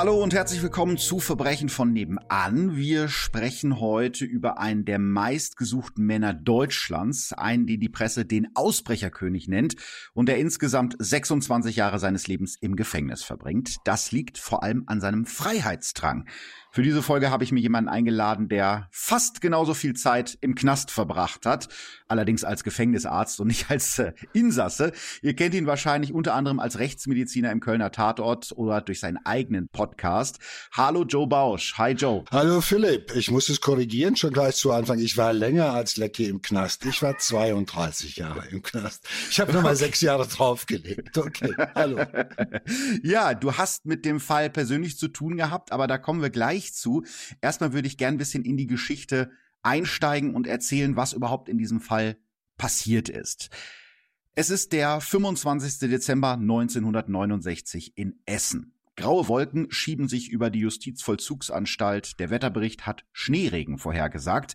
Hallo und herzlich willkommen zu Verbrechen von nebenan. Wir sprechen heute über einen der meistgesuchten Männer Deutschlands, einen, den die Presse den Ausbrecherkönig nennt und der insgesamt 26 Jahre seines Lebens im Gefängnis verbringt. Das liegt vor allem an seinem Freiheitsdrang. Für diese Folge habe ich mir jemanden eingeladen, der fast genauso viel Zeit im Knast verbracht hat, allerdings als Gefängnisarzt und nicht als äh, Insasse. Ihr kennt ihn wahrscheinlich unter anderem als Rechtsmediziner im Kölner Tatort oder durch seinen eigenen Podcast. Hallo Joe Bausch. Hi Joe. Hallo Philipp. Ich muss es korrigieren schon gleich zu Anfang. Ich war länger als Lecky im Knast. Ich war 32 Jahre im Knast. Ich habe nur mal sechs Jahre draufgelegt. Okay. Hallo. ja, du hast mit dem Fall persönlich zu tun gehabt, aber da kommen wir gleich gleich zu. Erstmal würde ich gern ein bisschen in die Geschichte einsteigen und erzählen, was überhaupt in diesem Fall passiert ist. Es ist der 25. Dezember 1969 in Essen. Graue Wolken schieben sich über die Justizvollzugsanstalt. Der Wetterbericht hat Schneeregen vorhergesagt.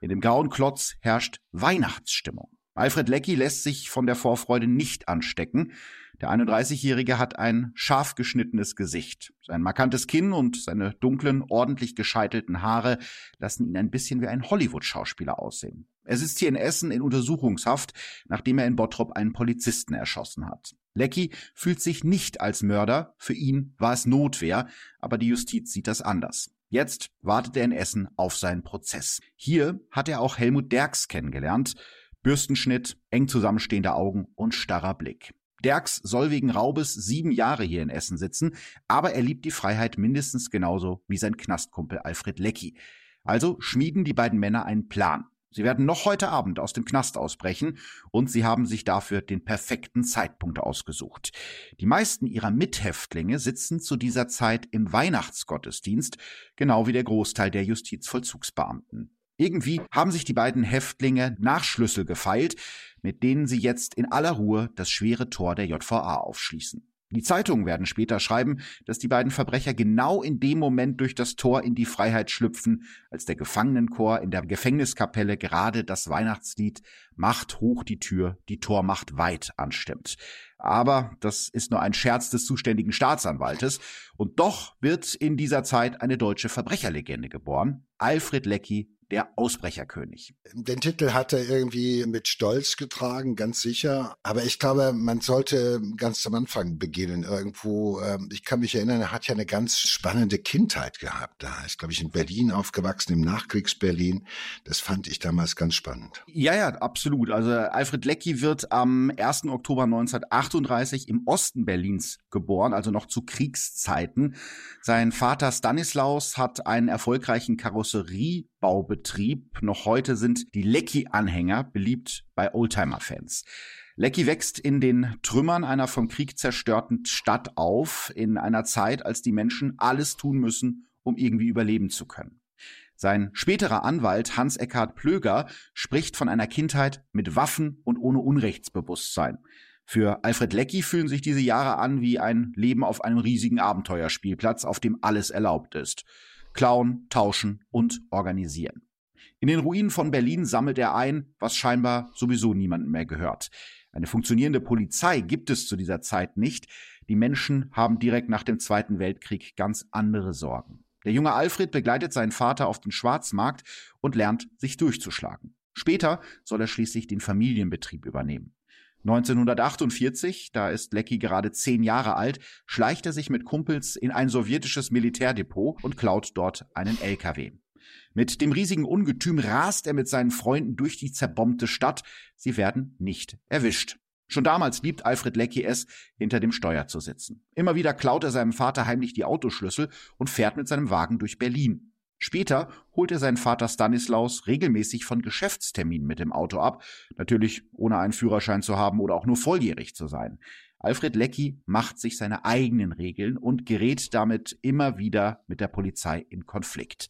In dem grauen Klotz herrscht Weihnachtsstimmung. Alfred Leckie lässt sich von der Vorfreude nicht anstecken. Der 31-Jährige hat ein scharf geschnittenes Gesicht. Sein markantes Kinn und seine dunklen, ordentlich gescheitelten Haare lassen ihn ein bisschen wie ein Hollywood-Schauspieler aussehen. Er sitzt hier in Essen in Untersuchungshaft, nachdem er in Bottrop einen Polizisten erschossen hat. Lecky fühlt sich nicht als Mörder, für ihn war es Notwehr, aber die Justiz sieht das anders. Jetzt wartet er in Essen auf seinen Prozess. Hier hat er auch Helmut Derks kennengelernt. Bürstenschnitt, eng zusammenstehende Augen und starrer Blick. Derks soll wegen Raubes sieben Jahre hier in Essen sitzen, aber er liebt die Freiheit mindestens genauso wie sein Knastkumpel Alfred Leckie. Also schmieden die beiden Männer einen Plan. Sie werden noch heute Abend aus dem Knast ausbrechen und sie haben sich dafür den perfekten Zeitpunkt ausgesucht. Die meisten ihrer Mithäftlinge sitzen zu dieser Zeit im Weihnachtsgottesdienst, genau wie der Großteil der Justizvollzugsbeamten. Irgendwie haben sich die beiden Häftlinge Nachschlüssel gefeilt, mit denen sie jetzt in aller Ruhe das schwere Tor der JVA aufschließen. Die Zeitungen werden später schreiben, dass die beiden Verbrecher genau in dem Moment durch das Tor in die Freiheit schlüpfen, als der Gefangenenchor in der Gefängniskapelle gerade das Weihnachtslied Macht hoch die Tür, die Tormacht weit anstimmt. Aber das ist nur ein Scherz des zuständigen Staatsanwaltes. Und doch wird in dieser Zeit eine deutsche Verbrecherlegende geboren. Alfred Leckie der Ausbrecherkönig. Den Titel hat er irgendwie mit Stolz getragen, ganz sicher. Aber ich glaube, man sollte ganz am Anfang beginnen. Irgendwo, ähm, ich kann mich erinnern, er hat ja eine ganz spannende Kindheit gehabt. Da ist, glaube ich, in Berlin aufgewachsen, im Nachkriegs-Berlin. Das fand ich damals ganz spannend. Ja, ja, absolut. Also Alfred Leckie wird am 1. Oktober 1938 im Osten Berlins geboren, also noch zu Kriegszeiten. Sein Vater Stanislaus hat einen erfolgreichen Karosserie Baubetrieb. Noch heute sind die Lecky-Anhänger beliebt bei Oldtimer-Fans. Lecky wächst in den Trümmern einer vom Krieg zerstörten Stadt auf, in einer Zeit, als die Menschen alles tun müssen, um irgendwie überleben zu können. Sein späterer Anwalt Hans Eckhard Plöger spricht von einer Kindheit mit Waffen und ohne Unrechtsbewusstsein. Für Alfred Lecky fühlen sich diese Jahre an wie ein Leben auf einem riesigen Abenteuerspielplatz, auf dem alles erlaubt ist klauen, tauschen und organisieren. In den Ruinen von Berlin sammelt er ein, was scheinbar sowieso niemandem mehr gehört. Eine funktionierende Polizei gibt es zu dieser Zeit nicht. Die Menschen haben direkt nach dem Zweiten Weltkrieg ganz andere Sorgen. Der junge Alfred begleitet seinen Vater auf den Schwarzmarkt und lernt, sich durchzuschlagen. Später soll er schließlich den Familienbetrieb übernehmen. 1948, da ist Lecky gerade zehn Jahre alt, schleicht er sich mit Kumpels in ein sowjetisches Militärdepot und klaut dort einen LKW. Mit dem riesigen Ungetüm rast er mit seinen Freunden durch die zerbombte Stadt. Sie werden nicht erwischt. Schon damals liebt Alfred Lecky es, hinter dem Steuer zu sitzen. Immer wieder klaut er seinem Vater heimlich die Autoschlüssel und fährt mit seinem Wagen durch Berlin. Später holt er seinen Vater Stanislaus regelmäßig von Geschäftsterminen mit dem Auto ab, natürlich ohne einen Führerschein zu haben oder auch nur volljährig zu sein. Alfred Leckie macht sich seine eigenen Regeln und gerät damit immer wieder mit der Polizei in Konflikt.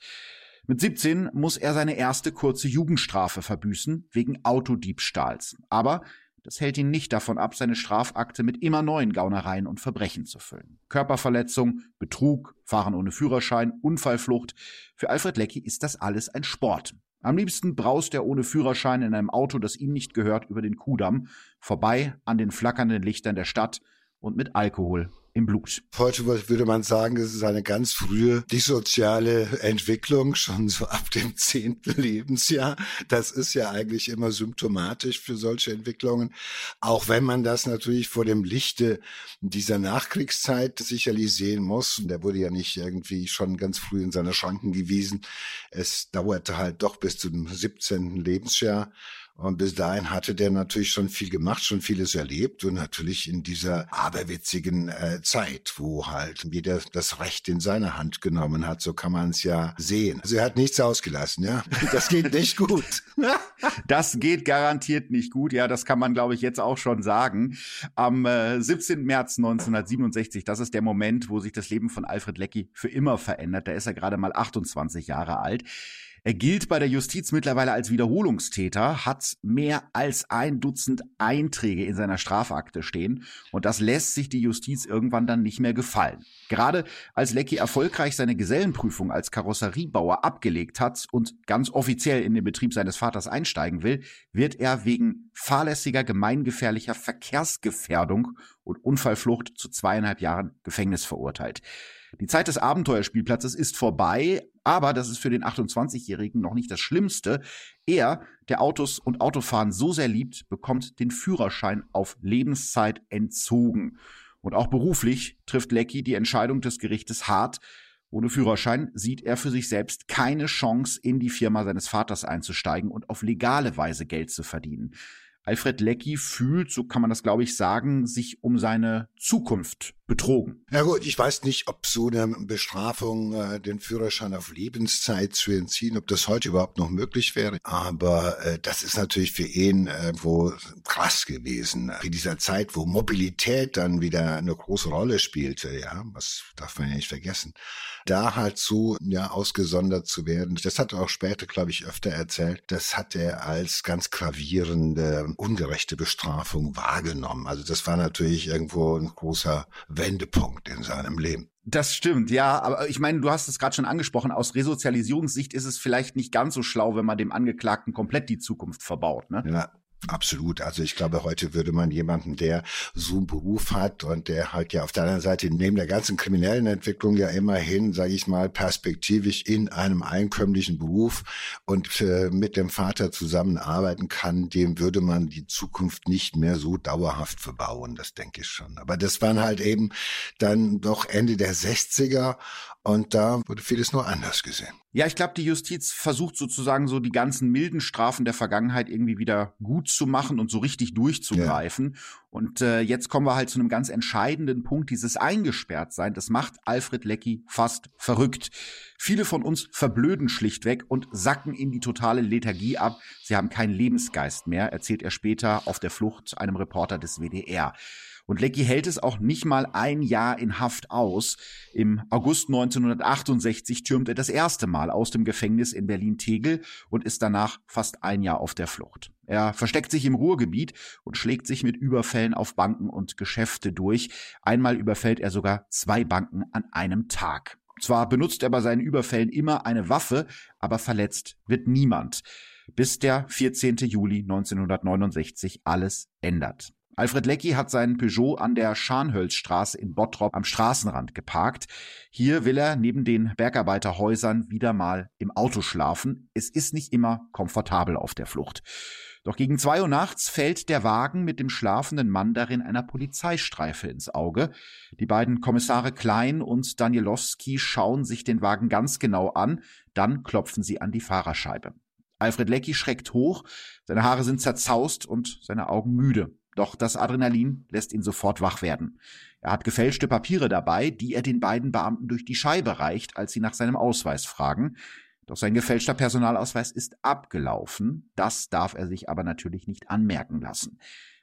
Mit 17 muss er seine erste kurze Jugendstrafe verbüßen wegen Autodiebstahls. Aber das hält ihn nicht davon ab, seine Strafakte mit immer neuen Gaunereien und Verbrechen zu füllen. Körperverletzung, Betrug, Fahren ohne Führerschein, Unfallflucht. Für Alfred Leckie ist das alles ein Sport. Am liebsten braust er ohne Führerschein in einem Auto, das ihm nicht gehört, über den Kudamm, vorbei an den flackernden Lichtern der Stadt und mit Alkohol im Blut. Heute würde man sagen, es ist eine ganz frühe dissoziale Entwicklung, schon so ab dem zehnten Lebensjahr. Das ist ja eigentlich immer symptomatisch für solche Entwicklungen. Auch wenn man das natürlich vor dem Lichte dieser Nachkriegszeit sicherlich sehen muss. Der wurde ja nicht irgendwie schon ganz früh in seine Schranken gewiesen. Es dauerte halt doch bis zum 17. Lebensjahr. Und bis dahin hatte der natürlich schon viel gemacht, schon vieles erlebt und natürlich in dieser aberwitzigen äh, Zeit, wo halt jeder das Recht in seine Hand genommen hat, so kann man es ja sehen. Also er hat nichts ausgelassen, ja. Das geht nicht gut. das geht garantiert nicht gut, ja, das kann man, glaube ich, jetzt auch schon sagen. Am äh, 17. März 1967, das ist der Moment, wo sich das Leben von Alfred Leckie für immer verändert. Da ist er gerade mal 28 Jahre alt. Er gilt bei der Justiz mittlerweile als Wiederholungstäter, hat mehr als ein Dutzend Einträge in seiner Strafakte stehen und das lässt sich die Justiz irgendwann dann nicht mehr gefallen. Gerade als Lecky erfolgreich seine Gesellenprüfung als Karosseriebauer abgelegt hat und ganz offiziell in den Betrieb seines Vaters einsteigen will, wird er wegen fahrlässiger, gemeingefährlicher Verkehrsgefährdung und Unfallflucht zu zweieinhalb Jahren Gefängnis verurteilt. Die Zeit des Abenteuerspielplatzes ist vorbei, aber das ist für den 28-Jährigen noch nicht das Schlimmste. Er, der Autos und Autofahren so sehr liebt, bekommt den Führerschein auf Lebenszeit entzogen. Und auch beruflich trifft Lecky die Entscheidung des Gerichtes hart. Ohne Führerschein sieht er für sich selbst keine Chance, in die Firma seines Vaters einzusteigen und auf legale Weise Geld zu verdienen. Alfred Leckie fühlt, so kann man das glaube ich sagen, sich um seine Zukunft betrogen. Ja gut, ich weiß nicht, ob so eine Bestrafung, äh, den Führerschein auf Lebenszeit zu entziehen, ob das heute überhaupt noch möglich wäre. Aber äh, das ist natürlich für ihn äh, wo krass gewesen. In dieser Zeit, wo Mobilität dann wieder eine große Rolle spielte, ja, was darf man ja nicht vergessen. Da halt so ja ausgesondert zu werden, das hat er auch später, glaube ich, öfter erzählt. Das hat er als ganz gravierende ungerechte Bestrafung wahrgenommen. Also das war natürlich irgendwo ein großer Wendepunkt in seinem Leben. Das stimmt, ja, aber ich meine, du hast es gerade schon angesprochen, aus Resozialisierungssicht ist es vielleicht nicht ganz so schlau, wenn man dem Angeklagten komplett die Zukunft verbaut, ne? Ja, Absolut. Also ich glaube, heute würde man jemanden, der so einen Beruf hat und der halt ja auf der anderen Seite neben der ganzen kriminellen Entwicklung ja immerhin, sage ich mal, perspektivisch in einem einkömmlichen Beruf und äh, mit dem Vater zusammenarbeiten kann, dem würde man die Zukunft nicht mehr so dauerhaft verbauen. Das denke ich schon. Aber das waren halt eben dann doch Ende der 60er und da wurde vieles nur anders gesehen. Ja, ich glaube, die Justiz versucht sozusagen so die ganzen milden Strafen der Vergangenheit irgendwie wieder gut zu machen und so richtig durchzugreifen. Ja. Und äh, jetzt kommen wir halt zu einem ganz entscheidenden Punkt, dieses Eingesperrtsein. Das macht Alfred Leckie fast verrückt. Viele von uns verblöden schlichtweg und sacken in die totale Lethargie ab. Sie haben keinen Lebensgeist mehr, erzählt er später auf der Flucht einem Reporter des WDR. Und Lecky hält es auch nicht mal ein Jahr in Haft aus. Im August 1968 türmt er das erste Mal aus dem Gefängnis in Berlin-Tegel und ist danach fast ein Jahr auf der Flucht. Er versteckt sich im Ruhrgebiet und schlägt sich mit Überfällen auf Banken und Geschäfte durch. Einmal überfällt er sogar zwei Banken an einem Tag. Zwar benutzt er bei seinen Überfällen immer eine Waffe, aber verletzt wird niemand. Bis der 14. Juli 1969 alles ändert. Alfred Leckie hat seinen Peugeot an der Scharnhölzstraße in Bottrop am Straßenrand geparkt. Hier will er neben den Bergarbeiterhäusern wieder mal im Auto schlafen. Es ist nicht immer komfortabel auf der Flucht. Doch gegen zwei Uhr nachts fällt der Wagen mit dem schlafenden Mann darin einer Polizeistreife ins Auge. Die beiden Kommissare Klein und Danielowski schauen sich den Wagen ganz genau an, dann klopfen sie an die Fahrerscheibe. Alfred Leckie schreckt hoch, seine Haare sind zerzaust und seine Augen müde. Doch das Adrenalin lässt ihn sofort wach werden. Er hat gefälschte Papiere dabei, die er den beiden Beamten durch die Scheibe reicht, als sie nach seinem Ausweis fragen. Doch sein gefälschter Personalausweis ist abgelaufen. Das darf er sich aber natürlich nicht anmerken lassen.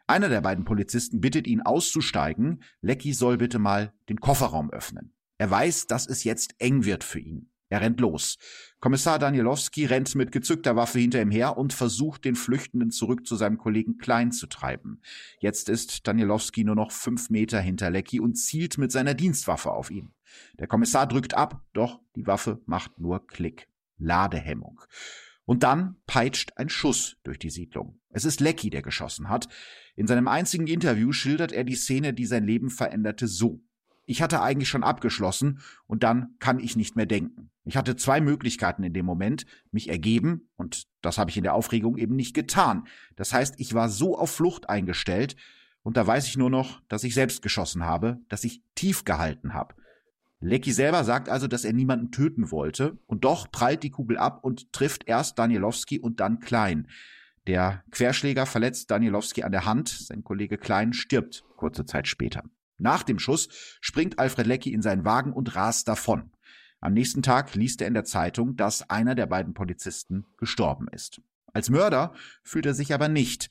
Einer der beiden Polizisten bittet ihn auszusteigen. Lecky soll bitte mal den Kofferraum öffnen. Er weiß, dass es jetzt eng wird für ihn. Er rennt los. Kommissar Danielowski rennt mit gezückter Waffe hinter ihm her und versucht, den Flüchtenden zurück zu seinem Kollegen Klein zu treiben. Jetzt ist Danielowski nur noch fünf Meter hinter Lecky und zielt mit seiner Dienstwaffe auf ihn. Der Kommissar drückt ab, doch die Waffe macht nur Klick. Ladehemmung. Und dann peitscht ein Schuss durch die Siedlung. Es ist Lecky, der geschossen hat. In seinem einzigen Interview schildert er die Szene, die sein Leben veränderte, so. Ich hatte eigentlich schon abgeschlossen und dann kann ich nicht mehr denken. Ich hatte zwei Möglichkeiten in dem Moment, mich ergeben und das habe ich in der Aufregung eben nicht getan. Das heißt, ich war so auf Flucht eingestellt und da weiß ich nur noch, dass ich selbst geschossen habe, dass ich tief gehalten habe. Lecky selber sagt also, dass er niemanden töten wollte und doch prallt die Kugel ab und trifft erst Danielowski und dann Klein. Der Querschläger verletzt Danielowski an der Hand, sein Kollege Klein stirbt kurze Zeit später. Nach dem Schuss springt Alfred Lecky in seinen Wagen und rast davon. Am nächsten Tag liest er in der Zeitung, dass einer der beiden Polizisten gestorben ist. Als Mörder fühlt er sich aber nicht.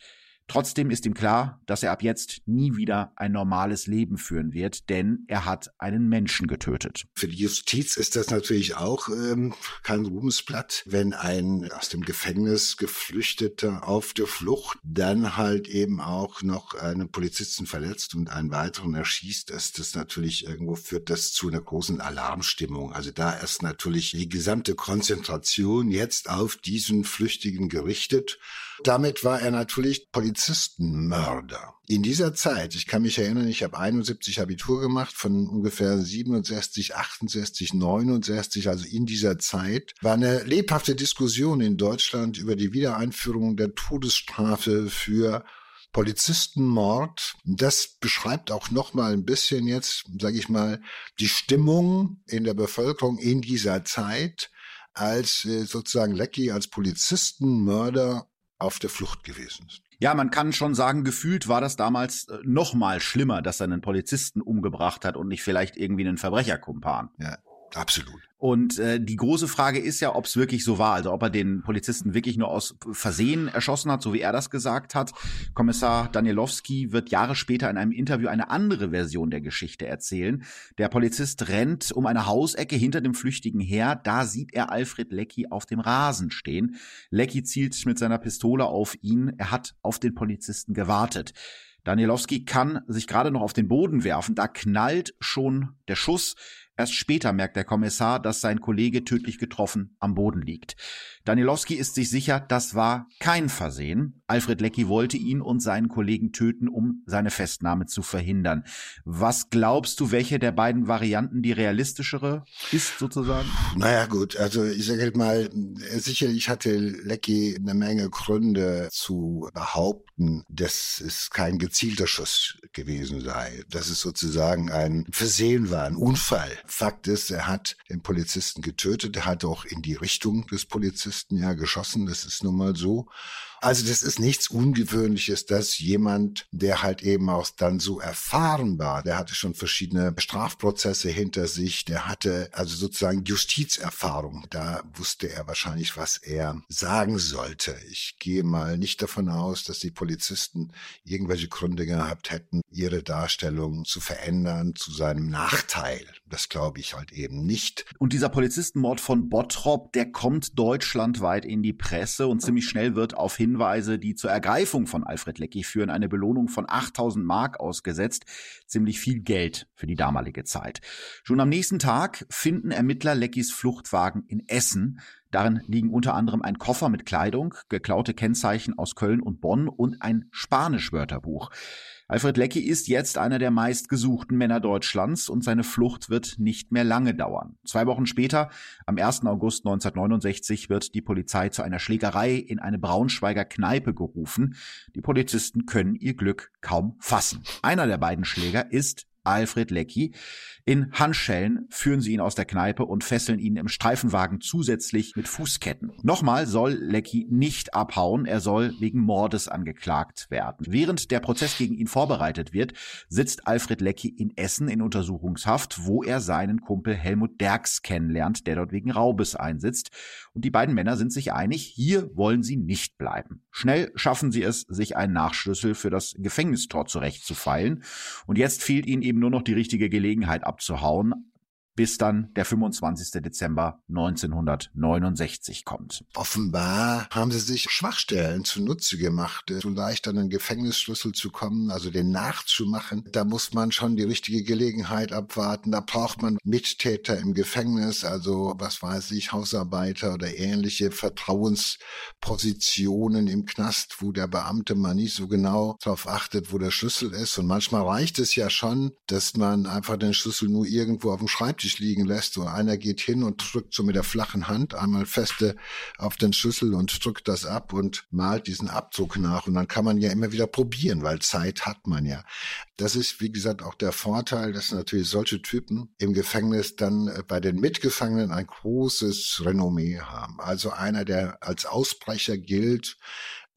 Trotzdem ist ihm klar, dass er ab jetzt nie wieder ein normales Leben führen wird, denn er hat einen Menschen getötet. Für die Justiz ist das natürlich auch ähm, kein Ruhmesblatt, wenn ein aus dem Gefängnis geflüchteter auf der Flucht dann halt eben auch noch einen Polizisten verletzt und einen weiteren erschießt, ist das natürlich irgendwo führt das zu einer großen Alarmstimmung. Also da ist natürlich die gesamte Konzentration jetzt auf diesen Flüchtigen gerichtet. Damit war er natürlich Polizistenmörder. In dieser Zeit, ich kann mich erinnern, ich habe 71 Abitur gemacht, von ungefähr 67, 68, 69, also in dieser Zeit, war eine lebhafte Diskussion in Deutschland über die Wiedereinführung der Todesstrafe für Polizistenmord. Das beschreibt auch noch mal ein bisschen jetzt, sage ich mal, die Stimmung in der Bevölkerung in dieser Zeit, als äh, sozusagen Lecky als Polizistenmörder auf der Flucht gewesen ist. Ja, man kann schon sagen, gefühlt war das damals äh, noch mal schlimmer, dass er einen Polizisten umgebracht hat und nicht vielleicht irgendwie einen Verbrecherkumpan. Ja, absolut. Und äh, die große Frage ist ja, ob es wirklich so war, also ob er den Polizisten wirklich nur aus Versehen erschossen hat, so wie er das gesagt hat. Kommissar Danielowski wird Jahre später in einem Interview eine andere Version der Geschichte erzählen. Der Polizist rennt um eine Hausecke hinter dem Flüchtigen her, da sieht er Alfred Lecky auf dem Rasen stehen. Lecky zielt mit seiner Pistole auf ihn, er hat auf den Polizisten gewartet. Danielowski kann sich gerade noch auf den Boden werfen, da knallt schon der Schuss. Erst später merkt der Kommissar, dass sein Kollege tödlich getroffen am Boden liegt. Danielowski ist sich sicher, das war kein Versehen. Alfred Lecky wollte ihn und seinen Kollegen töten, um seine Festnahme zu verhindern. Was glaubst du, welche der beiden Varianten die realistischere ist sozusagen? Naja gut, also ich sage mal, sicherlich hatte Lecky eine Menge Gründe zu behaupten, dass es kein gezielter Schuss gewesen sei, dass es sozusagen ein Versehen war, ein Unfall. Fakt ist, er hat den Polizisten getötet, er hat auch in die Richtung des Polizisten ja geschossen, das ist nun mal so. Also das ist nichts Ungewöhnliches, dass jemand, der halt eben auch dann so erfahren war, der hatte schon verschiedene Strafprozesse hinter sich, der hatte also sozusagen Justizerfahrung. Da wusste er wahrscheinlich, was er sagen sollte. Ich gehe mal nicht davon aus, dass die Polizisten irgendwelche Gründe gehabt hätten, ihre Darstellung zu verändern zu seinem Nachteil. Das glaube ich halt eben nicht. Und dieser Polizistenmord von Bottrop, der kommt deutschlandweit in die Presse und ziemlich schnell wird auf Hinweise, die zur Ergreifung von Alfred Lecky führen, eine Belohnung von 8000 Mark ausgesetzt. Ziemlich viel Geld für die damalige Zeit. Schon am nächsten Tag finden Ermittler Leckys Fluchtwagen in Essen. Darin liegen unter anderem ein Koffer mit Kleidung, geklaute Kennzeichen aus Köln und Bonn und ein Spanisch-Wörterbuch. Alfred Lecky ist jetzt einer der meistgesuchten Männer Deutschlands und seine Flucht wird nicht mehr lange dauern. Zwei Wochen später, am 1. August 1969, wird die Polizei zu einer Schlägerei in eine Braunschweiger Kneipe gerufen. Die Polizisten können ihr Glück kaum fassen. Einer der beiden Schläger ist Alfred Lecky. In Handschellen führen sie ihn aus der Kneipe und fesseln ihn im Streifenwagen zusätzlich mit Fußketten. Nochmal soll Lecky nicht abhauen, er soll wegen Mordes angeklagt werden. Während der Prozess gegen ihn vorbereitet wird, sitzt Alfred Lecky in Essen in Untersuchungshaft, wo er seinen Kumpel Helmut Derks kennenlernt, der dort wegen Raubes einsitzt. Und die beiden Männer sind sich einig, hier wollen sie nicht bleiben. Schnell schaffen sie es, sich einen Nachschlüssel für das Gefängnistor zurechtzufeilen. Und jetzt fehlt ihnen eben nur noch die richtige Gelegenheit abzuhauen. Bis dann der 25. Dezember 1969 kommt. Offenbar haben sie sich Schwachstellen zunutze gemacht, so leicht an den Gefängnisschlüssel zu kommen, also den nachzumachen. Da muss man schon die richtige Gelegenheit abwarten. Da braucht man Mittäter im Gefängnis, also was weiß ich, Hausarbeiter oder ähnliche Vertrauenspositionen im Knast, wo der Beamte mal nicht so genau darauf achtet, wo der Schlüssel ist. Und manchmal reicht es ja schon, dass man einfach den Schlüssel nur irgendwo auf dem Schreibtisch Schreibtisch liegen lässt und einer geht hin und drückt so mit der flachen Hand einmal feste auf den Schlüssel und drückt das ab und malt diesen Abdruck nach und dann kann man ja immer wieder probieren, weil Zeit hat man ja. Das ist, wie gesagt, auch der Vorteil, dass natürlich solche Typen im Gefängnis dann äh, bei den Mitgefangenen ein großes Renommee haben. Also einer, der als Ausbrecher gilt,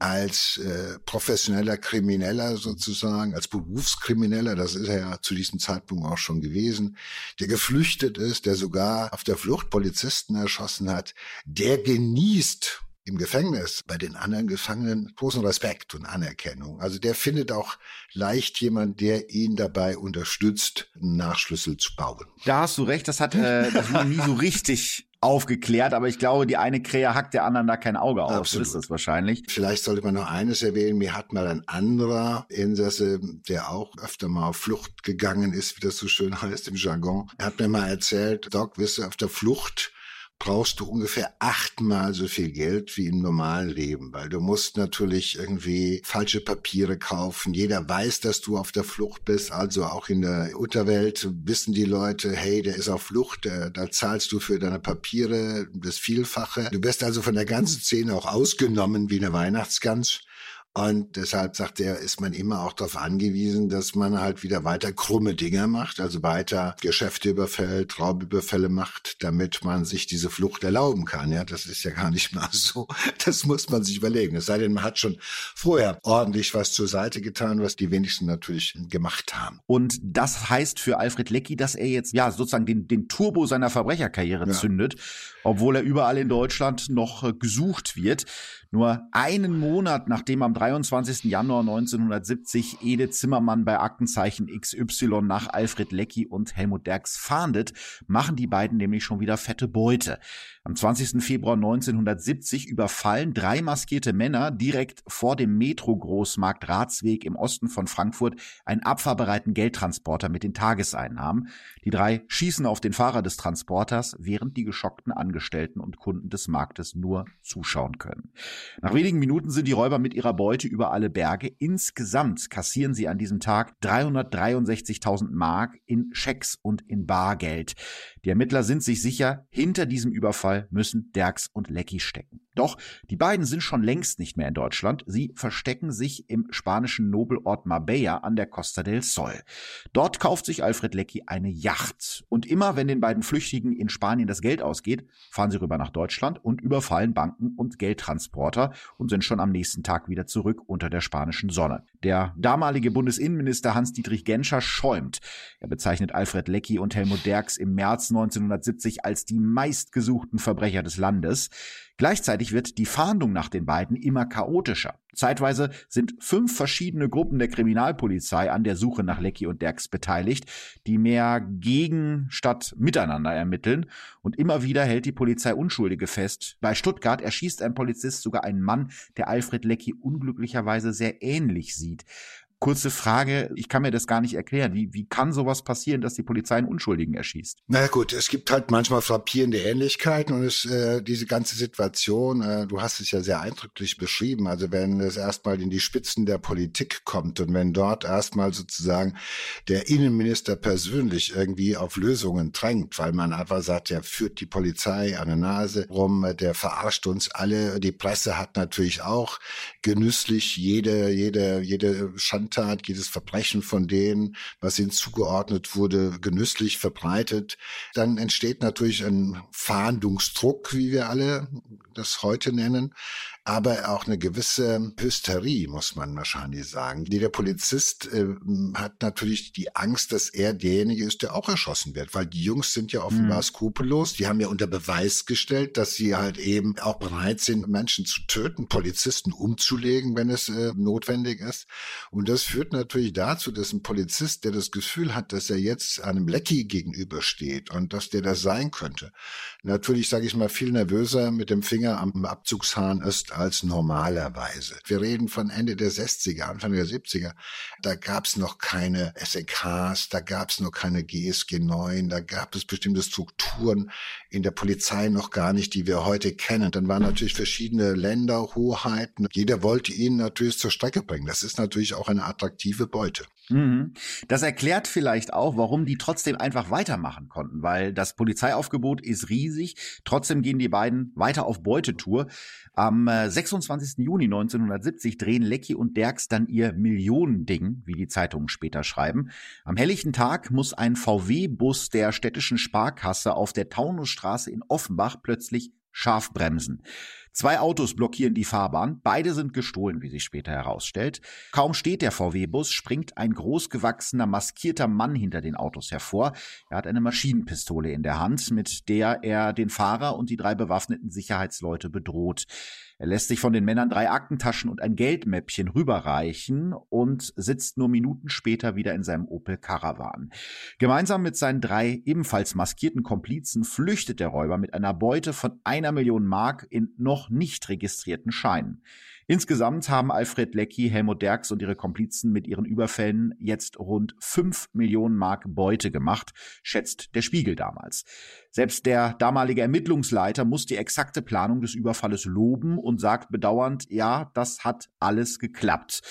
als äh, professioneller Krimineller sozusagen, als Berufskrimineller, das ist er ja zu diesem Zeitpunkt auch schon gewesen, der geflüchtet ist, der sogar auf der Flucht Polizisten erschossen hat, der genießt im Gefängnis bei den anderen Gefangenen großen Respekt und Anerkennung. Also der findet auch leicht jemand, der ihn dabei unterstützt, einen Nachschlüssel zu bauen. Da hast du recht, das hat äh, das nie so richtig aufgeklärt, aber ich glaube, die eine Krähe hackt der anderen da kein Auge auf. Absolut. ist das wahrscheinlich. Vielleicht sollte man noch eines erwähnen. Mir hat mal ein anderer Insasse, der auch öfter mal auf Flucht gegangen ist, wie das so schön heißt im Jargon, er hat mir mal erzählt, Doc, wirst du auf der Flucht brauchst du ungefähr achtmal so viel Geld wie im normalen Leben, weil du musst natürlich irgendwie falsche Papiere kaufen. Jeder weiß, dass du auf der Flucht bist, also auch in der Unterwelt wissen die Leute, hey, der ist auf Flucht, der, da zahlst du für deine Papiere das Vielfache. Du wirst also von der ganzen Szene auch ausgenommen wie eine Weihnachtsgans. Und deshalb sagt er, ist man immer auch darauf angewiesen, dass man halt wieder weiter krumme Dinge macht, also weiter Geschäfte überfällt, Raubüberfälle macht, damit man sich diese Flucht erlauben kann. Ja, das ist ja gar nicht mal so. Das muss man sich überlegen. Es sei denn, man hat schon vorher ordentlich was zur Seite getan, was die wenigsten natürlich gemacht haben. Und das heißt für Alfred Leckie, dass er jetzt ja sozusagen den, den Turbo seiner Verbrecherkarriere ja. zündet, obwohl er überall in Deutschland noch äh, gesucht wird. Nur einen Monat nachdem am 23. Januar 1970 Ede Zimmermann bei Aktenzeichen XY nach Alfred Leckie und Helmut Derks fahndet, machen die beiden nämlich schon wieder fette Beute. Am 20. Februar 1970 überfallen drei maskierte Männer direkt vor dem Metro-Großmarkt Ratsweg im Osten von Frankfurt einen abfahrbereiten Geldtransporter mit den Tageseinnahmen. Die drei schießen auf den Fahrer des Transporters, während die geschockten Angestellten und Kunden des Marktes nur zuschauen können. Nach wenigen Minuten sind die Räuber mit ihrer Beute über alle Berge. Insgesamt kassieren sie an diesem Tag 363.000 Mark in Schecks und in Bargeld. Die Ermittler sind sich sicher, hinter diesem Überfall müssen Derks und Lecky stecken. Doch die beiden sind schon längst nicht mehr in Deutschland. Sie verstecken sich im spanischen Nobelort Marbella an der Costa del Sol. Dort kauft sich Alfred Lecky eine Yacht. Und immer wenn den beiden Flüchtigen in Spanien das Geld ausgeht, fahren sie rüber nach Deutschland und überfallen Banken und Geldtransporter und sind schon am nächsten Tag wieder zurück unter der spanischen Sonne. Der damalige Bundesinnenminister Hans-Dietrich Genscher schäumt. Er bezeichnet Alfred Lecky und Helmut Derks im März 1970 als die meistgesuchten Verbrecher des Landes. Gleichzeitig wird die Fahndung nach den beiden immer chaotischer. Zeitweise sind fünf verschiedene Gruppen der Kriminalpolizei an der Suche nach Lecky und Derks beteiligt, die mehr gegen statt miteinander ermitteln. Und immer wieder hält die Polizei Unschuldige fest. Bei Stuttgart erschießt ein Polizist sogar einen Mann, der Alfred Lecky unglücklicherweise sehr ähnlich sieht kurze Frage, ich kann mir das gar nicht erklären. Wie, wie kann sowas passieren, dass die Polizei einen Unschuldigen erschießt? Na gut, es gibt halt manchmal frappierende Ähnlichkeiten und es, äh, diese ganze Situation, äh, du hast es ja sehr eindrücklich beschrieben, also wenn es erstmal in die Spitzen der Politik kommt und wenn dort erstmal sozusagen der Innenminister persönlich irgendwie auf Lösungen drängt, weil man einfach sagt, der führt die Polizei an der Nase rum, der verarscht uns alle, die Presse hat natürlich auch genüsslich jede, jede, jede Schand Straftat, jedes Verbrechen von denen, was ihnen zugeordnet wurde, genüsslich verbreitet, dann entsteht natürlich ein Fahndungsdruck, wie wir alle das heute nennen. Aber auch eine gewisse Hysterie, muss man wahrscheinlich sagen. Jeder Polizist äh, hat natürlich die Angst, dass er derjenige ist, der auch erschossen wird, weil die Jungs sind ja offenbar mhm. skrupellos. Die haben ja unter Beweis gestellt, dass sie halt eben auch bereit sind, Menschen zu töten, Polizisten umzulegen, wenn es äh, notwendig ist. Und das führt natürlich dazu, dass ein Polizist, der das Gefühl hat, dass er jetzt einem Lecky gegenübersteht und dass der das sein könnte, natürlich, sage ich mal, viel nervöser mit dem Finger am Abzugshahn ist als normalerweise. Wir reden von Ende der 60er, Anfang der 70er. Da gab es noch keine SEKs, da gab es noch keine GSG 9, da gab es bestimmte Strukturen in der Polizei noch gar nicht, die wir heute kennen. Dann waren natürlich verschiedene Länder, Hoheiten. Jeder wollte ihn natürlich zur Strecke bringen. Das ist natürlich auch eine attraktive Beute. Mhm. Das erklärt vielleicht auch, warum die trotzdem einfach weitermachen konnten, weil das Polizeiaufgebot ist riesig. Trotzdem gehen die beiden weiter auf Beutetour. Am 26. Äh, Juni 1970 drehen Lecky und Derks dann ihr Millionending, wie die Zeitungen später schreiben. Am helllichten Tag muss ein VW-Bus der städtischen Sparkasse auf der Taunusstraße in Offenbach plötzlich scharf bremsen. Zwei Autos blockieren die Fahrbahn, beide sind gestohlen, wie sich später herausstellt. Kaum steht der VW-Bus, springt ein großgewachsener, maskierter Mann hinter den Autos hervor. Er hat eine Maschinenpistole in der Hand, mit der er den Fahrer und die drei bewaffneten Sicherheitsleute bedroht. Er lässt sich von den Männern drei Aktentaschen und ein Geldmäppchen rüberreichen und sitzt nur Minuten später wieder in seinem Opel Caravan. Gemeinsam mit seinen drei ebenfalls maskierten Komplizen flüchtet der Räuber mit einer Beute von einer Million Mark in noch nicht registrierten Scheinen. Insgesamt haben Alfred Lecky, Helmut Derks und ihre Komplizen mit ihren Überfällen jetzt rund fünf Millionen Mark Beute gemacht, schätzt der Spiegel damals. Selbst der damalige Ermittlungsleiter muss die exakte Planung des Überfalles loben und sagt bedauernd, ja, das hat alles geklappt.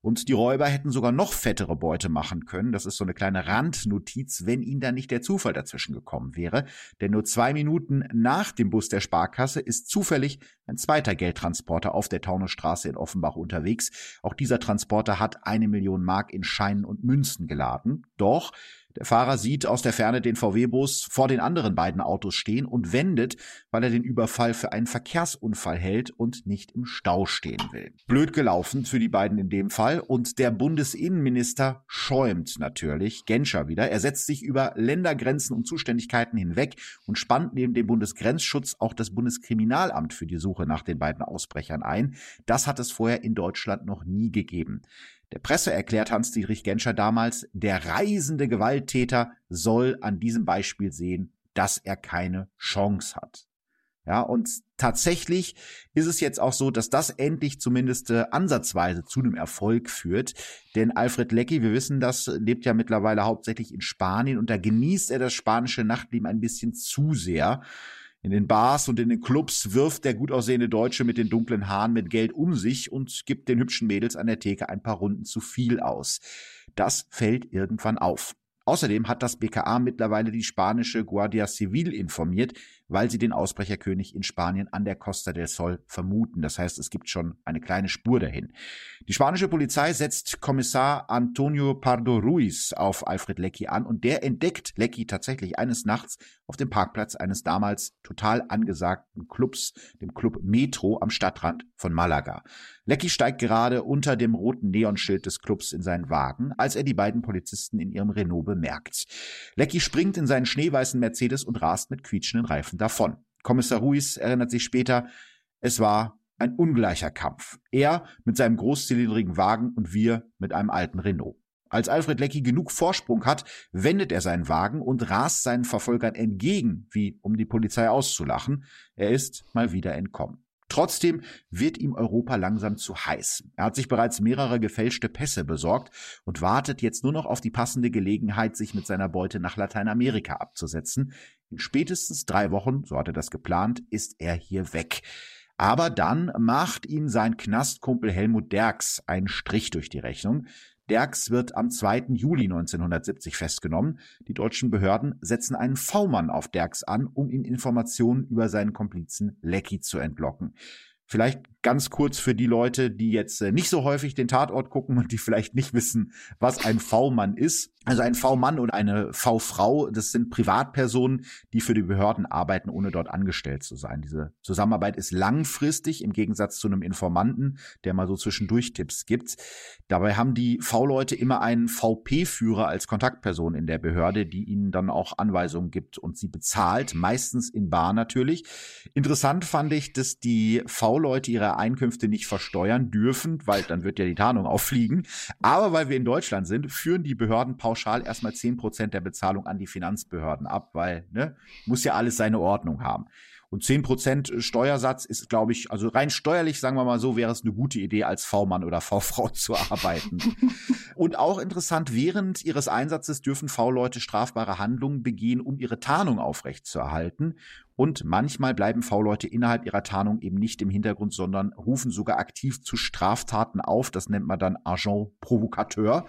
Und die Räuber hätten sogar noch fettere Beute machen können. Das ist so eine kleine Randnotiz, wenn ihnen da nicht der Zufall dazwischen gekommen wäre. Denn nur zwei Minuten nach dem Bus der Sparkasse ist zufällig ein zweiter Geldtransporter auf der Taunusstraße in Offenbach unterwegs. Auch dieser Transporter hat eine Million Mark in Scheinen und Münzen geladen. Doch der Fahrer sieht aus der Ferne den VW-Bus vor den anderen beiden Autos stehen und wendet, weil er den Überfall für einen Verkehrsunfall hält und nicht im Stau stehen will. Blöd gelaufen für die beiden in dem Fall und der Bundesinnenminister schäumt natürlich, Genscher wieder. Er setzt sich über Ländergrenzen und Zuständigkeiten hinweg und spannt neben dem Bundesgrenzschutz auch das Bundeskriminalamt für die Suche nach den beiden Ausbrechern ein. Das hat es vorher in Deutschland noch nie gegeben. Der Presse erklärt Hans-Dietrich Genscher damals, der reisende Gewalttäter soll an diesem Beispiel sehen, dass er keine Chance hat. Ja, und tatsächlich ist es jetzt auch so, dass das endlich zumindest äh, ansatzweise zu einem Erfolg führt. Denn Alfred Lecky, wir wissen das, lebt ja mittlerweile hauptsächlich in Spanien und da genießt er das spanische Nachtleben ein bisschen zu sehr. In den Bars und in den Clubs wirft der gut aussehende Deutsche mit den dunklen Haaren mit Geld um sich und gibt den hübschen Mädels an der Theke ein paar Runden zu viel aus. Das fällt irgendwann auf. Außerdem hat das BKA mittlerweile die spanische Guardia Civil informiert, weil sie den Ausbrecherkönig in Spanien an der Costa del Sol vermuten. Das heißt, es gibt schon eine kleine Spur dahin. Die spanische Polizei setzt Kommissar Antonio Pardo Ruiz auf Alfred Lecky an und der entdeckt Lecky tatsächlich eines Nachts auf dem Parkplatz eines damals total angesagten Clubs, dem Club Metro am Stadtrand von Malaga. Lecky steigt gerade unter dem roten Neonschild des Clubs in seinen Wagen, als er die beiden Polizisten in ihrem Renault bemerkt. Lecky springt in seinen schneeweißen Mercedes und rast mit quietschenden Reifen davon. Kommissar Ruiz erinnert sich später, es war ein ungleicher Kampf. Er mit seinem großzylindrigen Wagen und wir mit einem alten Renault. Als Alfred Lecky genug Vorsprung hat, wendet er seinen Wagen und rast seinen Verfolgern entgegen, wie um die Polizei auszulachen. Er ist mal wieder entkommen. Trotzdem wird ihm Europa langsam zu heiß. Er hat sich bereits mehrere gefälschte Pässe besorgt und wartet jetzt nur noch auf die passende Gelegenheit, sich mit seiner Beute nach Lateinamerika abzusetzen. In spätestens drei Wochen, so hat er das geplant, ist er hier weg. Aber dann macht ihm sein Knastkumpel Helmut Derks einen Strich durch die Rechnung. Derks wird am 2. Juli 1970 festgenommen. Die deutschen Behörden setzen einen V-Mann auf Derks an, um ihm Informationen über seinen Komplizen Lecky zu entlocken. Vielleicht ganz kurz für die Leute, die jetzt äh, nicht so häufig den Tatort gucken und die vielleicht nicht wissen, was ein V-Mann ist. Also ein V-Mann oder eine V-Frau, das sind Privatpersonen, die für die Behörden arbeiten, ohne dort angestellt zu sein. Diese Zusammenarbeit ist langfristig im Gegensatz zu einem Informanten, der mal so zwischendurch Tipps gibt. Dabei haben die V-Leute immer einen VP-Führer als Kontaktperson in der Behörde, die ihnen dann auch Anweisungen gibt und sie bezahlt, meistens in Bar natürlich. Interessant fand ich, dass die V-Leute ihre Einkünfte nicht versteuern dürfen, weil dann wird ja die Tarnung auffliegen. Aber weil wir in Deutschland sind, führen die Behörden pauschal erstmal 10 Prozent der Bezahlung an die Finanzbehörden ab, weil ne, muss ja alles seine Ordnung haben. Und 10 Prozent Steuersatz ist, glaube ich, also rein steuerlich, sagen wir mal so, wäre es eine gute Idee, als V-Mann oder V-Frau zu arbeiten. Und auch interessant, während ihres Einsatzes dürfen V-Leute strafbare Handlungen begehen, um ihre Tarnung aufrechtzuerhalten. Und manchmal bleiben V-Leute innerhalb ihrer Tarnung eben nicht im Hintergrund, sondern rufen sogar aktiv zu Straftaten auf. Das nennt man dann Agent Provocateur.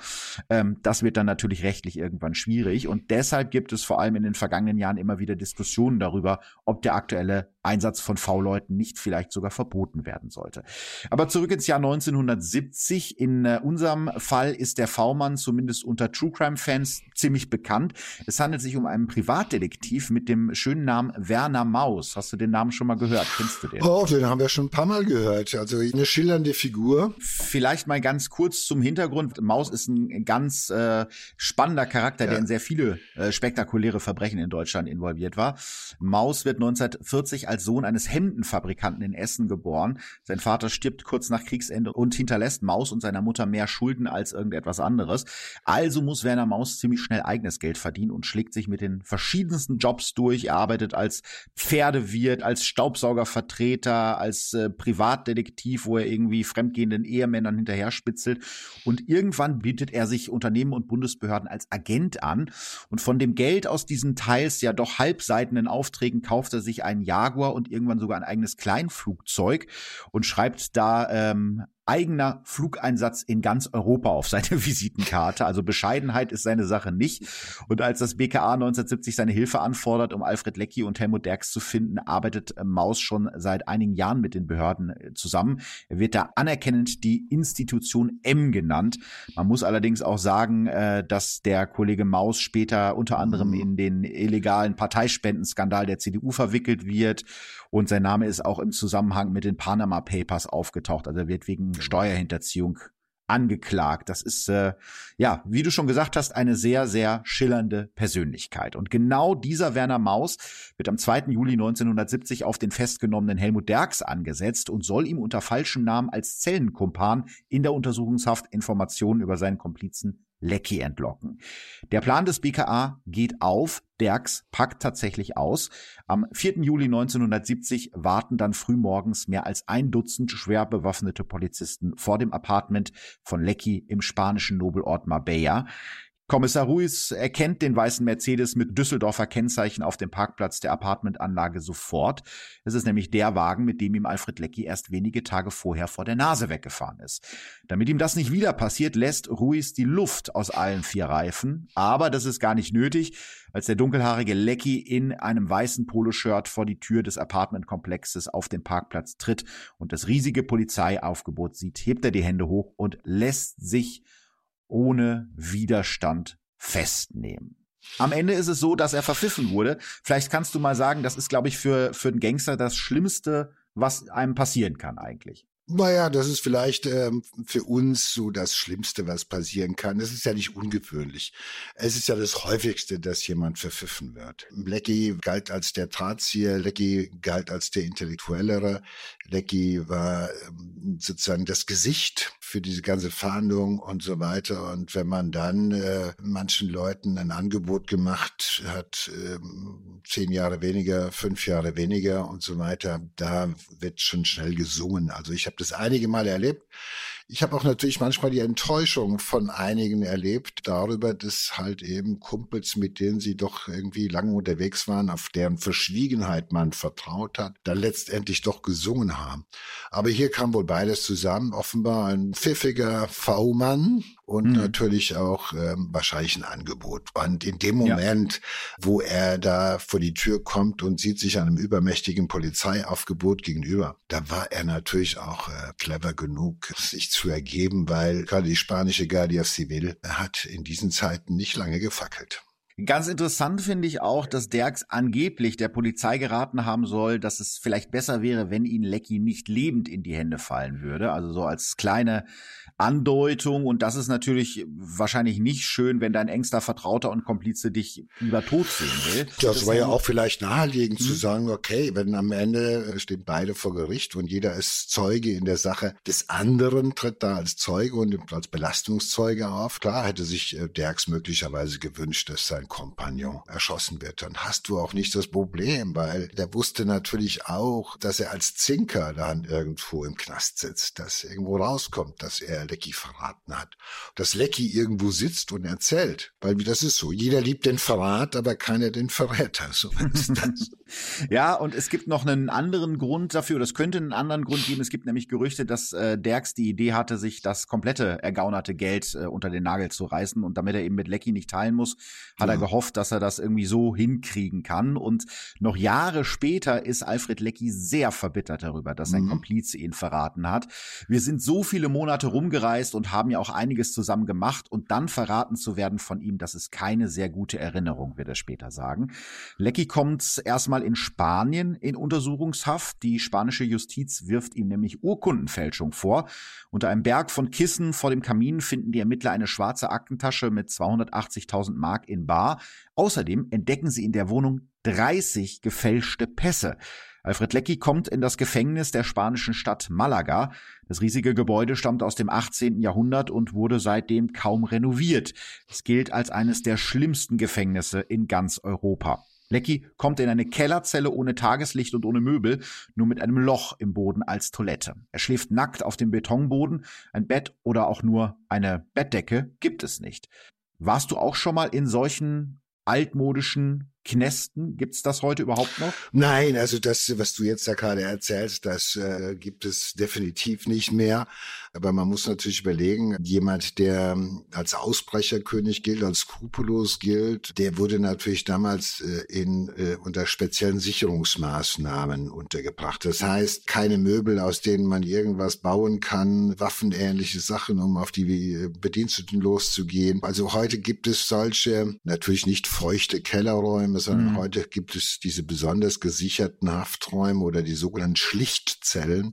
Ähm, das wird dann natürlich rechtlich irgendwann schwierig. Und deshalb gibt es vor allem in den vergangenen Jahren immer wieder Diskussionen darüber, ob der aktuelle Einsatz von V-Leuten nicht vielleicht sogar verboten werden sollte. Aber zurück ins Jahr 1970. In äh, unserem Fall ist der V-Mann zumindest unter True Crime-Fans ziemlich bekannt. Es handelt sich um einen Privatdetektiv mit dem schönen Namen Werner Maus. Hast du den Namen schon mal gehört? Kennst du den? Oh, den haben wir schon ein paar Mal gehört. Also eine schillernde Figur. Vielleicht mal ganz kurz zum Hintergrund. Maus ist ein ganz äh, spannender Charakter, ja. der in sehr viele äh, spektakuläre Verbrechen in Deutschland involviert war. Maus wird 1940 als als Sohn eines Hemdenfabrikanten in Essen geboren. Sein Vater stirbt kurz nach Kriegsende und hinterlässt Maus und seiner Mutter mehr Schulden als irgendetwas anderes. Also muss Werner Maus ziemlich schnell eigenes Geld verdienen und schlägt sich mit den verschiedensten Jobs durch. Er arbeitet als Pferdewirt, als Staubsaugervertreter, als äh, Privatdetektiv, wo er irgendwie fremdgehenden Ehemännern hinterher spitzelt. Und irgendwann bietet er sich Unternehmen und Bundesbehörden als Agent an. Und von dem Geld aus diesen teils ja doch halbseitenden Aufträgen kauft er sich einen Jaguar Jaguar und irgendwann sogar ein eigenes Kleinflugzeug und schreibt da ähm, eigener Flugeinsatz in ganz Europa auf seine Visitenkarte. Also Bescheidenheit ist seine Sache nicht. Und als das BKA 1970 seine Hilfe anfordert, um Alfred Leckie und Helmut Derks zu finden, arbeitet Maus schon seit einigen Jahren mit den Behörden äh, zusammen. Er wird da anerkennend die Institution M genannt. Man muss allerdings auch sagen, äh, dass der Kollege Maus später unter anderem mhm. in den illegalen Parteispendenskandal der CDU verwickelt wird und sein Name ist auch im Zusammenhang mit den Panama Papers aufgetaucht. Also er wird wegen genau. Steuerhinterziehung angeklagt. Das ist, äh, ja, wie du schon gesagt hast, eine sehr, sehr schillernde Persönlichkeit. Und genau dieser Werner Maus wird am 2. Juli 1970 auf den festgenommenen Helmut Derks angesetzt und soll ihm unter falschem Namen als Zellenkumpan in der Untersuchungshaft Informationen über seinen Komplizen Lecky entlocken. Der Plan des BKA geht auf. Derks packt tatsächlich aus. Am 4. Juli 1970 warten dann frühmorgens mehr als ein Dutzend schwer bewaffnete Polizisten vor dem Apartment von Lecky im spanischen Nobelort Marbella. Kommissar Ruiz erkennt den weißen Mercedes mit Düsseldorfer Kennzeichen auf dem Parkplatz der Apartmentanlage sofort. Es ist nämlich der Wagen, mit dem ihm Alfred Leckie erst wenige Tage vorher vor der Nase weggefahren ist. Damit ihm das nicht wieder passiert, lässt Ruiz die Luft aus allen vier Reifen. Aber das ist gar nicht nötig. Als der dunkelhaarige Leckie in einem weißen Poloshirt vor die Tür des Apartmentkomplexes auf den Parkplatz tritt und das riesige Polizeiaufgebot sieht, hebt er die Hände hoch und lässt sich ohne Widerstand festnehmen. Am Ende ist es so, dass er verpfiffen wurde. Vielleicht kannst du mal sagen, das ist, glaube ich, für, für einen Gangster das Schlimmste, was einem passieren kann eigentlich. Naja, das ist vielleicht ähm, für uns so das Schlimmste, was passieren kann. Es ist ja nicht ungewöhnlich. Es ist ja das häufigste, dass jemand verpfiffen wird. Lecky galt als der Drahtzieher, Lecky galt als der Intellektuellere. Lecky war ähm, sozusagen das Gesicht für diese ganze Fahndung und so weiter. Und wenn man dann äh, manchen Leuten ein Angebot gemacht hat, äh, zehn Jahre weniger, fünf Jahre weniger und so weiter, da wird schon schnell gesungen. Also ich habe das einige Mal erlebt. Ich habe auch natürlich manchmal die Enttäuschung von einigen erlebt darüber, dass halt eben Kumpels, mit denen sie doch irgendwie lange unterwegs waren, auf deren Verschwiegenheit man vertraut hat, dann letztendlich doch gesungen haben. Aber hier kam wohl beides zusammen. Offenbar ein pfiffiger V-Mann und mhm. natürlich auch ähm, wahrscheinlich ein Angebot. Und in dem Moment, ja. wo er da vor die Tür kommt und sieht sich einem übermächtigen Polizeiaufgebot gegenüber, da war er natürlich auch äh, clever genug, sich zu ergeben, weil gerade die spanische Guardia Civil hat in diesen Zeiten nicht lange gefackelt. Ganz interessant finde ich auch, dass Derks angeblich der Polizei geraten haben soll, dass es vielleicht besser wäre, wenn ihn Lecky nicht lebend in die Hände fallen würde. Also so als kleine Andeutung. Und das ist natürlich wahrscheinlich nicht schön, wenn dein engster Vertrauter und Komplize dich lieber tot sehen will. Das, das war ja auch vielleicht naheliegend zu mhm. sagen, okay, wenn am Ende stehen beide vor Gericht und jeder ist Zeuge in der Sache des anderen, tritt da als Zeuge und als Belastungszeuge auf. Klar hätte sich äh, Derks möglicherweise gewünscht, dass sein Kompagnon erschossen wird. Dann hast du auch nicht das Problem, weil der wusste natürlich auch, dass er als Zinker dann irgendwo im Knast sitzt, dass irgendwo rauskommt, dass er Lecky verraten hat. Dass Lecky irgendwo sitzt und erzählt, weil das ist so. Jeder liebt den Verrat, aber keiner den Verräter. So ist das. ja, und es gibt noch einen anderen Grund dafür, es könnte einen anderen Grund geben. Es gibt nämlich Gerüchte, dass äh, Derks die Idee hatte, sich das komplette ergaunerte Geld äh, unter den Nagel zu reißen und damit er eben mit Lecky nicht teilen muss, hat ja. er gehofft, dass er das irgendwie so hinkriegen kann. Und noch Jahre später ist Alfred Lecky sehr verbittert darüber, dass sein mhm. Komplize ihn verraten hat. Wir sind so viele Monate rumgereist und haben ja auch einiges zusammen gemacht und dann verraten zu werden von ihm, das ist keine sehr gute Erinnerung, wird er später sagen. Lecky kommt erstmal in Spanien in Untersuchungshaft. Die spanische Justiz wirft ihm nämlich Urkundenfälschung vor. Unter einem Berg von Kissen vor dem Kamin finden die Ermittler eine schwarze Aktentasche mit 280.000 Mark in Bar. Außerdem entdecken sie in der Wohnung 30 gefälschte Pässe. Alfred Lecky kommt in das Gefängnis der spanischen Stadt Malaga. Das riesige Gebäude stammt aus dem 18. Jahrhundert und wurde seitdem kaum renoviert. Es gilt als eines der schlimmsten Gefängnisse in ganz Europa. Lecky kommt in eine Kellerzelle ohne Tageslicht und ohne Möbel, nur mit einem Loch im Boden als Toilette. Er schläft nackt auf dem Betonboden, ein Bett oder auch nur eine Bettdecke gibt es nicht. Warst du auch schon mal in solchen altmodischen Knästen? Gibt's das heute überhaupt noch? Nein, also das, was du jetzt da gerade erzählst, das äh, gibt es definitiv nicht mehr. Aber man muss natürlich überlegen, jemand, der als Ausbrecherkönig gilt, als skrupellos gilt, der wurde natürlich damals äh, in äh, unter speziellen Sicherungsmaßnahmen untergebracht. Das heißt, keine Möbel, aus denen man irgendwas bauen kann, waffenähnliche Sachen, um auf die äh, Bediensteten loszugehen. Also heute gibt es solche, natürlich nicht feuchte Kellerräume, Hafträume, sondern mhm. heute gibt es diese besonders gesicherten Hafträume oder die sogenannten Schlichtzellen.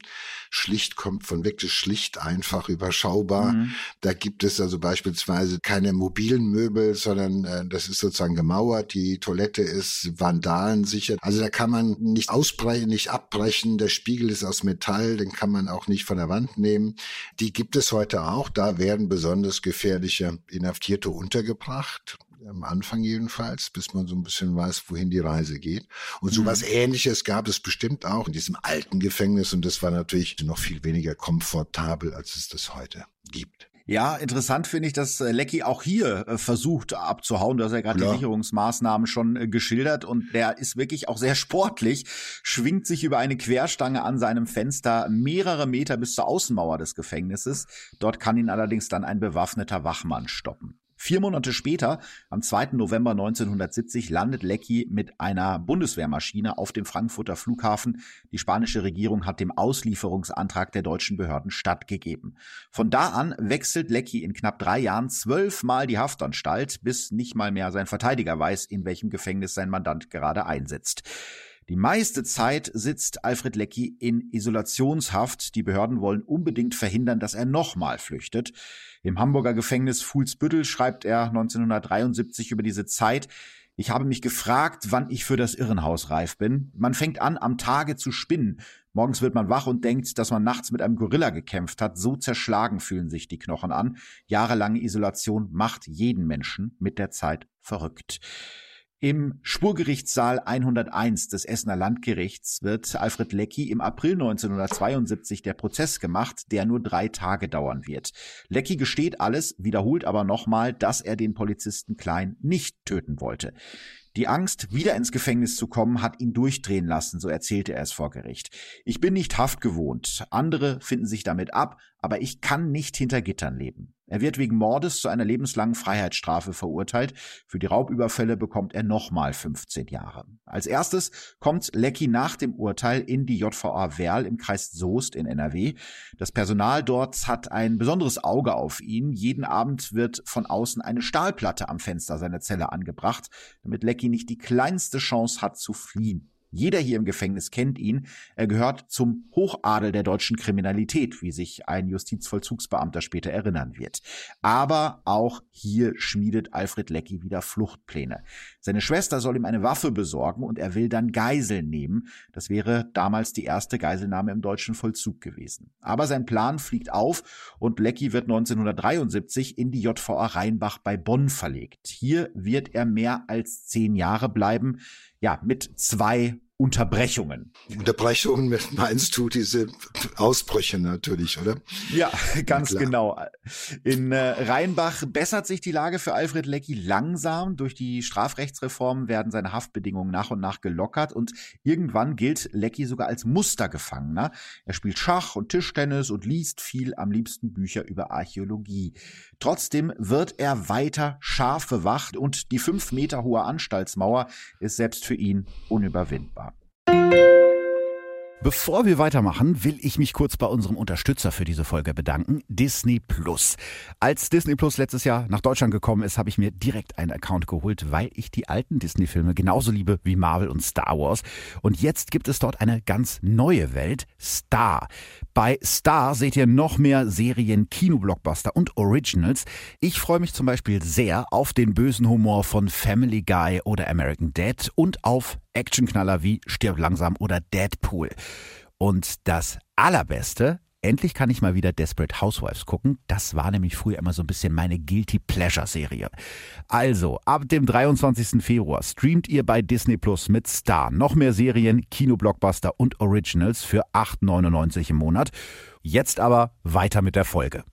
Schlicht kommt von wirklich schlicht, einfach, überschaubar. Mhm. Da gibt es also beispielsweise keine mobilen Möbel, sondern äh, das ist sozusagen gemauert. Die Toilette ist vandalensicher. Also da kann man nicht ausbrechen, nicht abbrechen. Der Spiegel ist aus Metall, den kann man auch nicht von der Wand nehmen. Die gibt es heute auch. Da werden besonders gefährliche Inhaftierte untergebracht am Anfang jedenfalls, bis man so ein bisschen weiß, wohin die Reise geht. Und so was mhm. ähnliches gab es bestimmt auch in diesem alten Gefängnis und das war natürlich noch viel weniger komfortabel, als es das heute gibt. Ja, interessant finde ich, dass äh, Lecky auch hier äh, versucht abzuhauen. Du hast ja gerade die Sicherungsmaßnahmen schon äh, geschildert und der ist wirklich auch sehr sportlich, schwingt sich über eine Querstange an seinem Fenster mehrere Meter bis zur Außenmauer des Gefängnisses. Dort kann ihn allerdings dann ein bewaffneter Wachmann stoppen. Vier Monate später, am 2. November 1970, landet Lecky mit einer Bundeswehrmaschine auf dem Frankfurter Flughafen. Die spanische Regierung hat dem Auslieferungsantrag der deutschen Behörden stattgegeben. Von da an wechselt Lecky in knapp drei Jahren zwölfmal die Haftanstalt, bis nicht mal mehr sein Verteidiger weiß, in welchem Gefängnis sein Mandant gerade einsetzt. Die meiste Zeit sitzt Alfred Lecky in Isolationshaft. Die Behörden wollen unbedingt verhindern, dass er nochmal flüchtet. Im Hamburger Gefängnis Fuhlsbüttel schreibt er 1973 über diese Zeit. Ich habe mich gefragt, wann ich für das Irrenhaus reif bin. Man fängt an, am Tage zu spinnen. Morgens wird man wach und denkt, dass man nachts mit einem Gorilla gekämpft hat. So zerschlagen fühlen sich die Knochen an. Jahrelange Isolation macht jeden Menschen mit der Zeit verrückt. Im Spurgerichtssaal 101 des Essener Landgerichts wird Alfred Lecky im April 1972 der Prozess gemacht, der nur drei Tage dauern wird. Lecky gesteht alles, wiederholt aber nochmal, dass er den Polizisten Klein nicht töten wollte. Die Angst, wieder ins Gefängnis zu kommen, hat ihn durchdrehen lassen, so erzählte er es vor Gericht. Ich bin nicht Haft gewohnt. Andere finden sich damit ab, aber ich kann nicht hinter Gittern leben. Er wird wegen Mordes zu einer lebenslangen Freiheitsstrafe verurteilt. Für die Raubüberfälle bekommt er nochmal 15 Jahre. Als erstes kommt Lecky nach dem Urteil in die JVA Werl im Kreis Soest in NRW. Das Personal dort hat ein besonderes Auge auf ihn. Jeden Abend wird von außen eine Stahlplatte am Fenster seiner Zelle angebracht, damit Lecky nicht die kleinste Chance hat zu fliehen. Jeder hier im Gefängnis kennt ihn. Er gehört zum Hochadel der deutschen Kriminalität, wie sich ein Justizvollzugsbeamter später erinnern wird. Aber auch hier schmiedet Alfred Leckie wieder Fluchtpläne. Seine Schwester soll ihm eine Waffe besorgen und er will dann Geiseln nehmen. Das wäre damals die erste Geiselnahme im deutschen Vollzug gewesen. Aber sein Plan fliegt auf und Leckie wird 1973 in die JVA Rheinbach bei Bonn verlegt. Hier wird er mehr als zehn Jahre bleiben ja, mit zwei Unterbrechungen. Unterbrechungen meinst du diese Ausbrüche natürlich, oder? Ja, ganz Klar. genau. In äh, Rheinbach bessert sich die Lage für Alfred Leckie langsam. Durch die Strafrechtsreform werden seine Haftbedingungen nach und nach gelockert und irgendwann gilt Leckie sogar als Mustergefangener. Er spielt Schach und Tischtennis und liest viel, am liebsten Bücher über Archäologie. Trotzdem wird er weiter scharf bewacht und die fünf Meter hohe Anstaltsmauer ist selbst für ihn unüberwindbar. Bevor wir weitermachen, will ich mich kurz bei unserem Unterstützer für diese Folge bedanken, Disney Plus. Als Disney Plus letztes Jahr nach Deutschland gekommen ist, habe ich mir direkt einen Account geholt, weil ich die alten Disney-Filme genauso liebe wie Marvel und Star Wars. Und jetzt gibt es dort eine ganz neue Welt, Star. Bei Star seht ihr noch mehr Serien, Kinoblockbuster und Originals. Ich freue mich zum Beispiel sehr auf den bösen Humor von Family Guy oder American Dad und auf Actionknaller wie Stirb langsam oder Deadpool. Und das Allerbeste, endlich kann ich mal wieder Desperate Housewives gucken. Das war nämlich früher immer so ein bisschen meine Guilty Pleasure Serie. Also, ab dem 23. Februar streamt ihr bei Disney Plus mit Star noch mehr Serien, Kinoblockbuster und Originals für 8,99 im Monat. Jetzt aber weiter mit der Folge.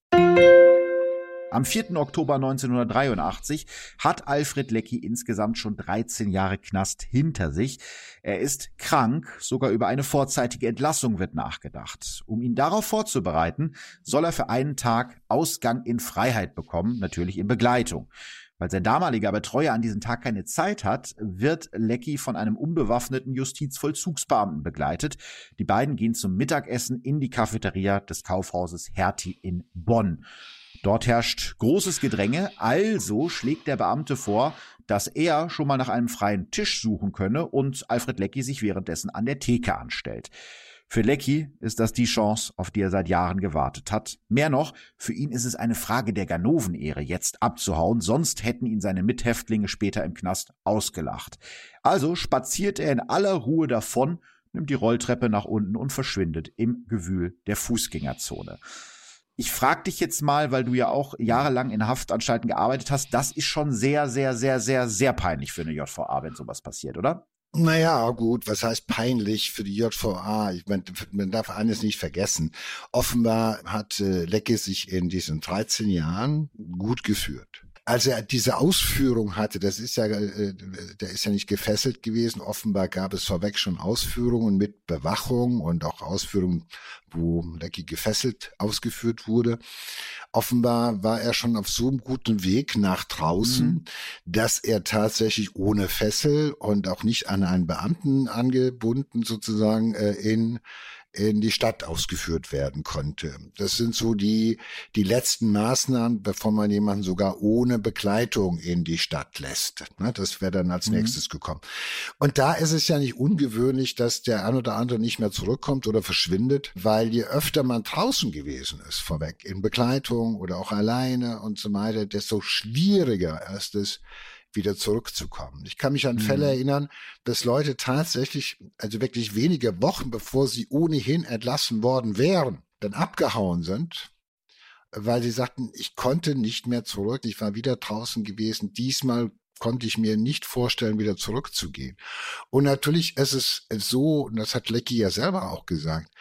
Am 4. Oktober 1983 hat Alfred Leckie insgesamt schon 13 Jahre Knast hinter sich. Er ist krank, sogar über eine vorzeitige Entlassung wird nachgedacht. Um ihn darauf vorzubereiten, soll er für einen Tag Ausgang in Freiheit bekommen, natürlich in Begleitung. Weil sein damaliger Betreuer an diesem Tag keine Zeit hat, wird Leckie von einem unbewaffneten Justizvollzugsbeamten begleitet. Die beiden gehen zum Mittagessen in die Cafeteria des Kaufhauses Hertie in Bonn. Dort herrscht großes Gedränge, also schlägt der Beamte vor, dass er schon mal nach einem freien Tisch suchen könne und Alfred Leckie sich währenddessen an der Theke anstellt. Für Leckie ist das die Chance, auf die er seit Jahren gewartet hat. Mehr noch, für ihn ist es eine Frage der Ganovenehre, jetzt abzuhauen, sonst hätten ihn seine Mithäftlinge später im Knast ausgelacht. Also spaziert er in aller Ruhe davon, nimmt die Rolltreppe nach unten und verschwindet im Gewühl der Fußgängerzone. Ich frage dich jetzt mal, weil du ja auch jahrelang in Haftanstalten gearbeitet hast, das ist schon sehr, sehr, sehr, sehr, sehr peinlich für eine JVA, wenn sowas passiert, oder? Naja, gut, was heißt peinlich für die JVA? Ich meine, man darf eines nicht vergessen. Offenbar hat äh, Lecke sich in diesen 13 Jahren gut geführt als er diese Ausführung hatte, das ist ja, äh, der ist ja nicht gefesselt gewesen. Offenbar gab es vorweg schon Ausführungen mit Bewachung und auch Ausführungen, wo Lecky gefesselt ausgeführt wurde. Offenbar war er schon auf so einem guten Weg nach draußen, mhm. dass er tatsächlich ohne Fessel und auch nicht an einen Beamten angebunden sozusagen äh, in in die Stadt ausgeführt werden konnte. Das sind so die, die letzten Maßnahmen, bevor man jemanden sogar ohne Begleitung in die Stadt lässt. Ne, das wäre dann als mhm. nächstes gekommen. Und da ist es ja nicht ungewöhnlich, dass der ein oder andere nicht mehr zurückkommt oder verschwindet, weil je öfter man draußen gewesen ist, vorweg, in Begleitung oder auch alleine und so weiter, desto schwieriger ist es, wieder zurückzukommen. Ich kann mich an mhm. Fälle erinnern, dass Leute tatsächlich, also wirklich wenige Wochen bevor sie ohnehin entlassen worden wären, dann abgehauen sind, weil sie sagten, ich konnte nicht mehr zurück, ich war wieder draußen gewesen, diesmal konnte ich mir nicht vorstellen, wieder zurückzugehen. Und natürlich ist es so, und das hat Lecky ja selber auch gesagt,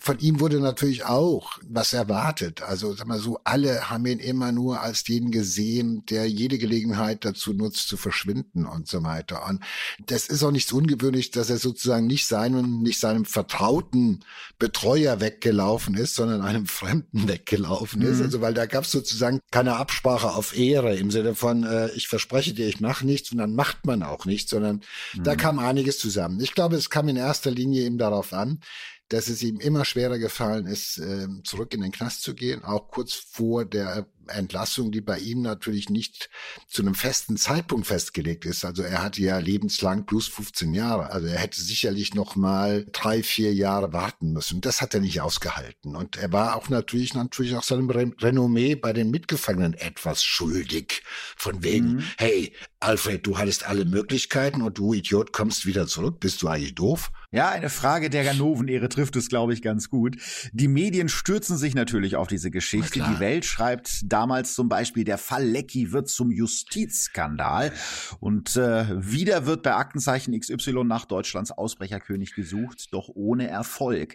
von ihm wurde natürlich auch was erwartet. Also sag mal so, alle haben ihn immer nur als den gesehen, der jede Gelegenheit dazu nutzt, zu verschwinden und so weiter. Und das ist auch nichts ungewöhnlich, dass er sozusagen nicht seinem, nicht seinem vertrauten Betreuer weggelaufen ist, sondern einem Fremden weggelaufen ist. Mhm. Also weil da gab es sozusagen keine Absprache auf Ehre im Sinne von, äh, ich verspreche dir, ich mache nichts und dann macht man auch nichts, sondern mhm. da kam einiges zusammen. Ich glaube, es kam in erster Linie eben darauf an, dass es ihm immer schwerer gefallen ist, ähm, zurück in den Knast zu gehen, auch kurz vor der Entlassung, die bei ihm natürlich nicht zu einem festen Zeitpunkt festgelegt ist. Also er hatte ja lebenslang plus 15 Jahre. Also er hätte sicherlich noch mal drei, vier Jahre warten müssen. Das hat er nicht ausgehalten. Und er war auch natürlich, natürlich auch seinem Renommee bei den Mitgefangenen etwas schuldig. Von wegen, mhm. hey, Alfred, du hattest alle Möglichkeiten und du Idiot kommst wieder zurück. Bist du eigentlich doof? Ja, eine Frage der Ganoven-Ehre trifft es, glaube ich, ganz gut. Die Medien stürzen sich natürlich auf diese Geschichte. Die Welt schreibt damals zum Beispiel, der Fall Lecky wird zum Justizskandal. Und äh, wieder wird bei Aktenzeichen XY nach Deutschlands Ausbrecherkönig gesucht, doch ohne Erfolg.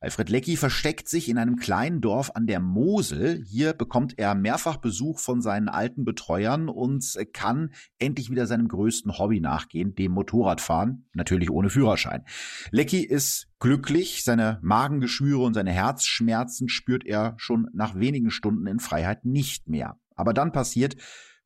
Alfred Lecky versteckt sich in einem kleinen Dorf an der Mosel. Hier bekommt er mehrfach Besuch von seinen alten Betreuern und kann endlich wieder seinem größten Hobby nachgehen, dem Motorradfahren, natürlich ohne Führerschein. Lecky ist glücklich, seine Magengeschwüre und seine Herzschmerzen spürt er schon nach wenigen Stunden in Freiheit nicht mehr. Aber dann passiert,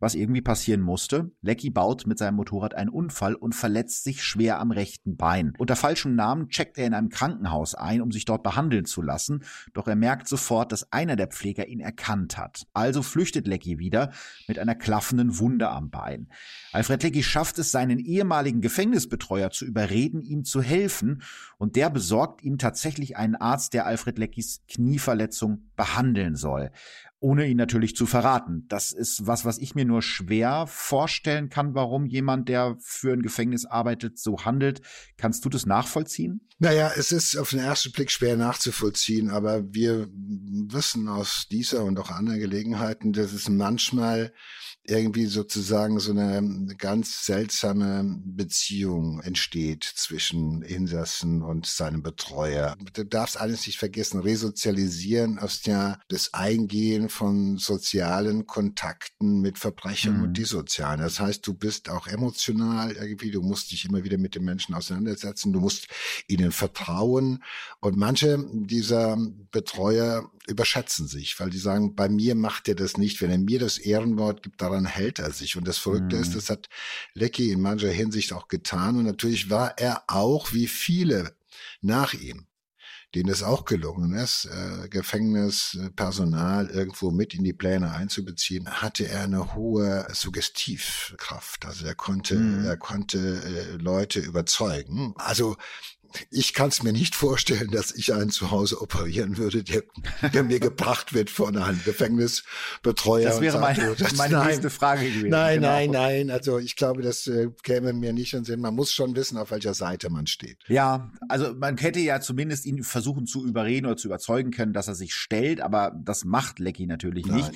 was irgendwie passieren musste. Lecky baut mit seinem Motorrad einen Unfall und verletzt sich schwer am rechten Bein. Unter falschem Namen checkt er in einem Krankenhaus ein, um sich dort behandeln zu lassen, doch er merkt sofort, dass einer der Pfleger ihn erkannt hat. Also flüchtet Lecky wieder mit einer klaffenden Wunde am Bein. Alfred Lecky schafft es, seinen ehemaligen Gefängnisbetreuer zu überreden, ihm zu helfen, und der besorgt ihm tatsächlich einen Arzt, der Alfred Leckys Knieverletzung behandeln soll ohne ihn natürlich zu verraten. Das ist was, was ich mir nur schwer vorstellen kann, warum jemand, der für ein Gefängnis arbeitet, so handelt. Kannst du das nachvollziehen? Naja, es ist auf den ersten Blick schwer nachzuvollziehen, aber wir wissen aus dieser und auch anderen Gelegenheiten, dass es manchmal irgendwie sozusagen so eine ganz seltsame Beziehung entsteht zwischen Insassen und seinem Betreuer. Du darfst alles nicht vergessen, resozialisieren ist ja das Eingehen von sozialen Kontakten mit Verbrechern mhm. und Dissozialen. Das heißt, du bist auch emotional irgendwie, du musst dich immer wieder mit den Menschen auseinandersetzen, du musst ihnen vertrauen. Und manche dieser Betreuer überschätzen sich, weil die sagen, bei mir macht er das nicht. Wenn er mir das Ehrenwort gibt, daran hält er sich. Und das Verrückte mhm. ist, das hat Lecky in mancher Hinsicht auch getan. Und natürlich war er auch, wie viele nach ihm, denen es auch gelungen ist, äh, Gefängnispersonal irgendwo mit in die Pläne einzubeziehen, hatte er eine hohe Suggestivkraft. Also er konnte, mhm. er konnte äh, Leute überzeugen. Also ich kann es mir nicht vorstellen, dass ich einen zu Hause operieren würde, der, der mir gebracht wird von einem Gefängnisbetreuer. Das wäre meine, sagt, das, meine nein, nächste Frage gewesen. Nein, genau. nein, nein. Also ich glaube, das äh, käme mir nicht in Sinn. Man muss schon wissen, auf welcher Seite man steht. Ja, also man hätte ja zumindest ihn versuchen zu überreden oder zu überzeugen können, dass er sich stellt, aber das macht Lecky natürlich nein. nicht.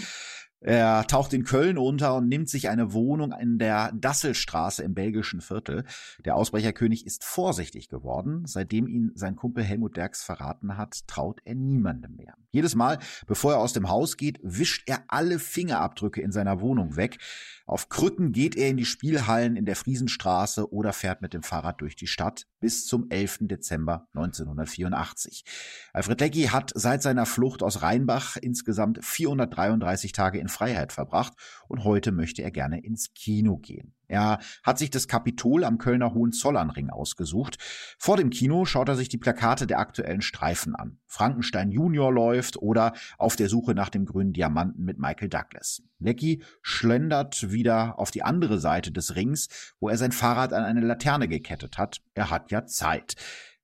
Er taucht in Köln unter und nimmt sich eine Wohnung in der Dasselstraße im belgischen Viertel. Der Ausbrecherkönig ist vorsichtig geworden. Seitdem ihn sein Kumpel Helmut Derks verraten hat, traut er niemandem mehr. Jedes Mal, bevor er aus dem Haus geht, wischt er alle Fingerabdrücke in seiner Wohnung weg. Auf Krücken geht er in die Spielhallen in der Friesenstraße oder fährt mit dem Fahrrad durch die Stadt bis zum 11. Dezember 1984. Alfred Lecky hat seit seiner Flucht aus Rheinbach insgesamt 433 Tage in Freiheit verbracht und heute möchte er gerne ins Kino gehen. Er hat sich das Kapitol am Kölner Hohenzollernring ausgesucht. Vor dem Kino schaut er sich die Plakate der aktuellen Streifen an. Frankenstein Junior läuft oder Auf der Suche nach dem grünen Diamanten mit Michael Douglas. Lecky schlendert wieder auf die andere Seite des Rings, wo er sein Fahrrad an eine Laterne gekettet hat. Er hat ja Zeit.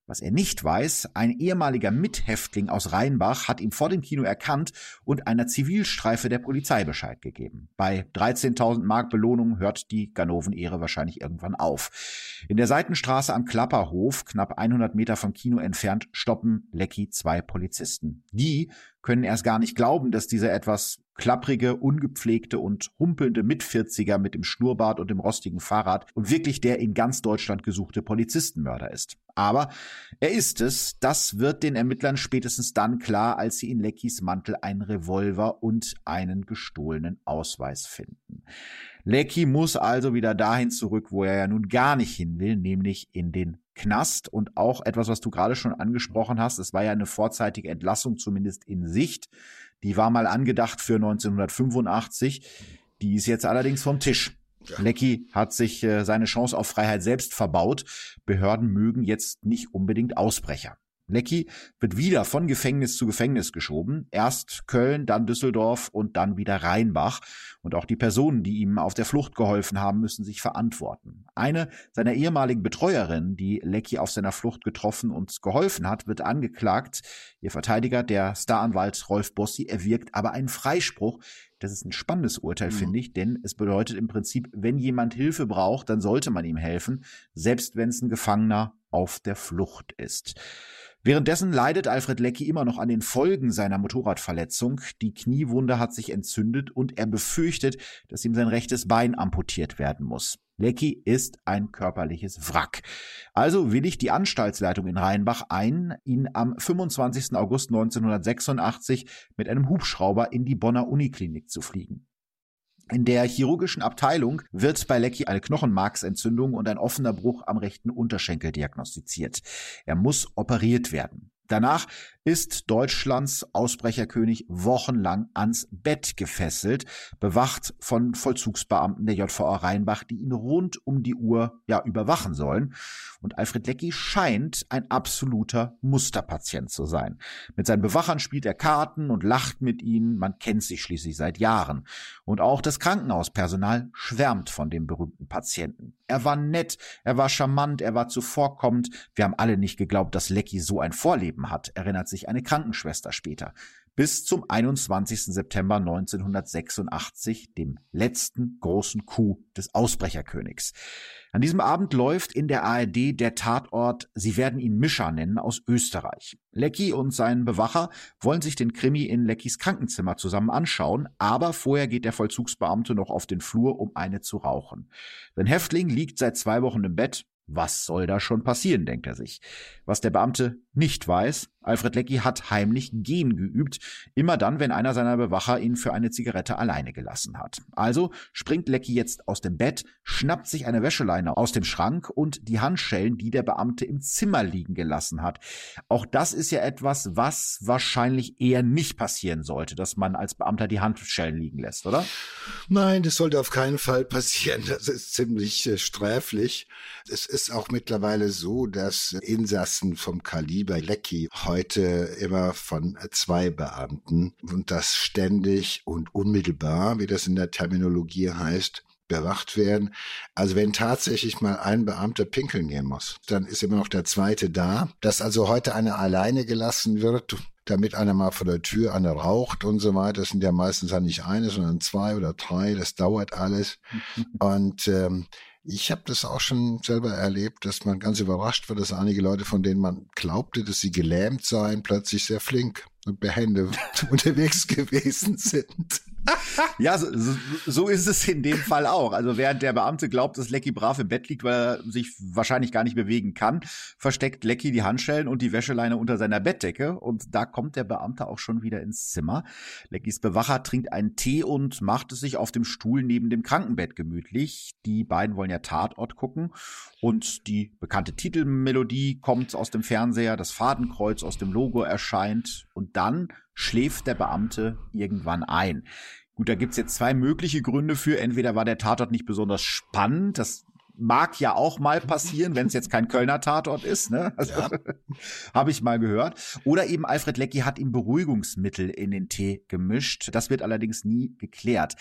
Was er nicht weiß, ein ehemaliger Mithäftling aus Rheinbach hat ihn vor dem Kino erkannt und einer Zivilstreife der Polizei Bescheid gegeben. Bei 13.000 Mark Belohnung hört die Ganoven-Ehre wahrscheinlich irgendwann auf. In der Seitenstraße am Klapperhof, knapp 100 Meter vom Kino entfernt, stoppen Lecky zwei Polizisten. Die können erst gar nicht glauben, dass dieser etwas klapprige, ungepflegte und humpelnde Mitvierziger mit dem Schnurrbart und dem rostigen Fahrrad und wirklich der in ganz Deutschland gesuchte Polizistenmörder ist. Aber er ist es, das wird den Ermittlern spätestens dann klar, als sie in Leckys Mantel einen Revolver und einen gestohlenen Ausweis finden. Lecky muss also wieder dahin zurück, wo er ja nun gar nicht hin will, nämlich in den Knast und auch etwas, was du gerade schon angesprochen hast. Es war ja eine vorzeitige Entlassung zumindest in Sicht. Die war mal angedacht für 1985. Die ist jetzt allerdings vom Tisch. Ja. Lecky hat sich äh, seine Chance auf Freiheit selbst verbaut. Behörden mögen jetzt nicht unbedingt Ausbrecher. Lecky wird wieder von Gefängnis zu Gefängnis geschoben. Erst Köln, dann Düsseldorf und dann wieder Rheinbach. Und auch die Personen, die ihm auf der Flucht geholfen haben, müssen sich verantworten. Eine seiner ehemaligen Betreuerinnen, die Lecky auf seiner Flucht getroffen und geholfen hat, wird angeklagt. Ihr Verteidiger, der Staranwalt Rolf Bossi, erwirkt aber einen Freispruch. Das ist ein spannendes Urteil, mhm. finde ich, denn es bedeutet im Prinzip, wenn jemand Hilfe braucht, dann sollte man ihm helfen, selbst wenn es ein Gefangener auf der Flucht ist. Währenddessen leidet Alfred Leckie immer noch an den Folgen seiner Motorradverletzung. Die Kniewunde hat sich entzündet und er befürchtet, dass ihm sein rechtes Bein amputiert werden muss. Leckie ist ein körperliches Wrack. Also willigt die Anstaltsleitung in Rheinbach ein, ihn am 25. August 1986 mit einem Hubschrauber in die Bonner Uniklinik zu fliegen. In der chirurgischen Abteilung wird bei Lecky eine Knochenmarksentzündung und ein offener Bruch am rechten Unterschenkel diagnostiziert. Er muss operiert werden. Danach ist Deutschlands Ausbrecherkönig wochenlang ans Bett gefesselt, bewacht von Vollzugsbeamten der JVA Rheinbach, die ihn rund um die Uhr ja überwachen sollen. Und Alfred Leckie scheint ein absoluter Musterpatient zu sein. Mit seinen Bewachern spielt er Karten und lacht mit ihnen. Man kennt sich schließlich seit Jahren. Und auch das Krankenhauspersonal schwärmt von dem berühmten Patienten. Er war nett, er war charmant, er war zuvorkommend. Wir haben alle nicht geglaubt, dass Leckie so ein Vorleben hat, erinnert sich eine Krankenschwester später. Bis zum 21. September 1986, dem letzten großen Coup des Ausbrecherkönigs. An diesem Abend läuft in der ARD der Tatort, Sie werden ihn Mischer nennen, aus Österreich. Lecky und sein Bewacher wollen sich den Krimi in Leckys Krankenzimmer zusammen anschauen, aber vorher geht der Vollzugsbeamte noch auf den Flur, um eine zu rauchen. Sein Häftling liegt seit zwei Wochen im Bett, was soll da schon passieren, denkt er sich. Was der Beamte nicht weiß, Alfred Leckie hat heimlich Gehen geübt, immer dann, wenn einer seiner Bewacher ihn für eine Zigarette alleine gelassen hat. Also springt Leckie jetzt aus dem Bett, schnappt sich eine Wäscheleine aus dem Schrank und die Handschellen, die der Beamte im Zimmer liegen gelassen hat. Auch das ist ja etwas, was wahrscheinlich eher nicht passieren sollte, dass man als Beamter die Handschellen liegen lässt, oder? Nein, das sollte auf keinen Fall passieren. Das ist ziemlich äh, sträflich. Es ist auch mittlerweile so, dass Insassen vom Kaliber Leckie heute immer von zwei Beamten und das ständig und unmittelbar, wie das in der Terminologie heißt, bewacht werden. Also wenn tatsächlich mal ein Beamter pinkeln gehen muss, dann ist immer noch der zweite da. Dass also heute einer alleine gelassen wird, damit einer mal vor der Tür einer raucht und so weiter. Das sind ja meistens ja nicht eine, sondern zwei oder drei. Das dauert alles. und ähm, ich habe das auch schon selber erlebt, dass man ganz überrascht wird, dass einige Leute, von denen man glaubte, dass sie gelähmt seien, plötzlich sehr flink und behende unterwegs gewesen sind. ja, so, so, ist es in dem Fall auch. Also während der Beamte glaubt, dass Lecky brav im Bett liegt, weil er sich wahrscheinlich gar nicht bewegen kann, versteckt Lecky die Handschellen und die Wäscheleine unter seiner Bettdecke und da kommt der Beamte auch schon wieder ins Zimmer. Leckys Bewacher trinkt einen Tee und macht es sich auf dem Stuhl neben dem Krankenbett gemütlich. Die beiden wollen ja Tatort gucken und die bekannte Titelmelodie kommt aus dem Fernseher, das Fadenkreuz aus dem Logo erscheint und dann schläft der Beamte irgendwann ein. Gut, da gibt's jetzt zwei mögliche Gründe für. Entweder war der Tatort nicht besonders spannend, das mag ja auch mal passieren, wenn es jetzt kein Kölner Tatort ist, ne? Also, ja. Habe ich mal gehört. Oder eben Alfred Leckie hat ihm Beruhigungsmittel in den Tee gemischt. Das wird allerdings nie geklärt.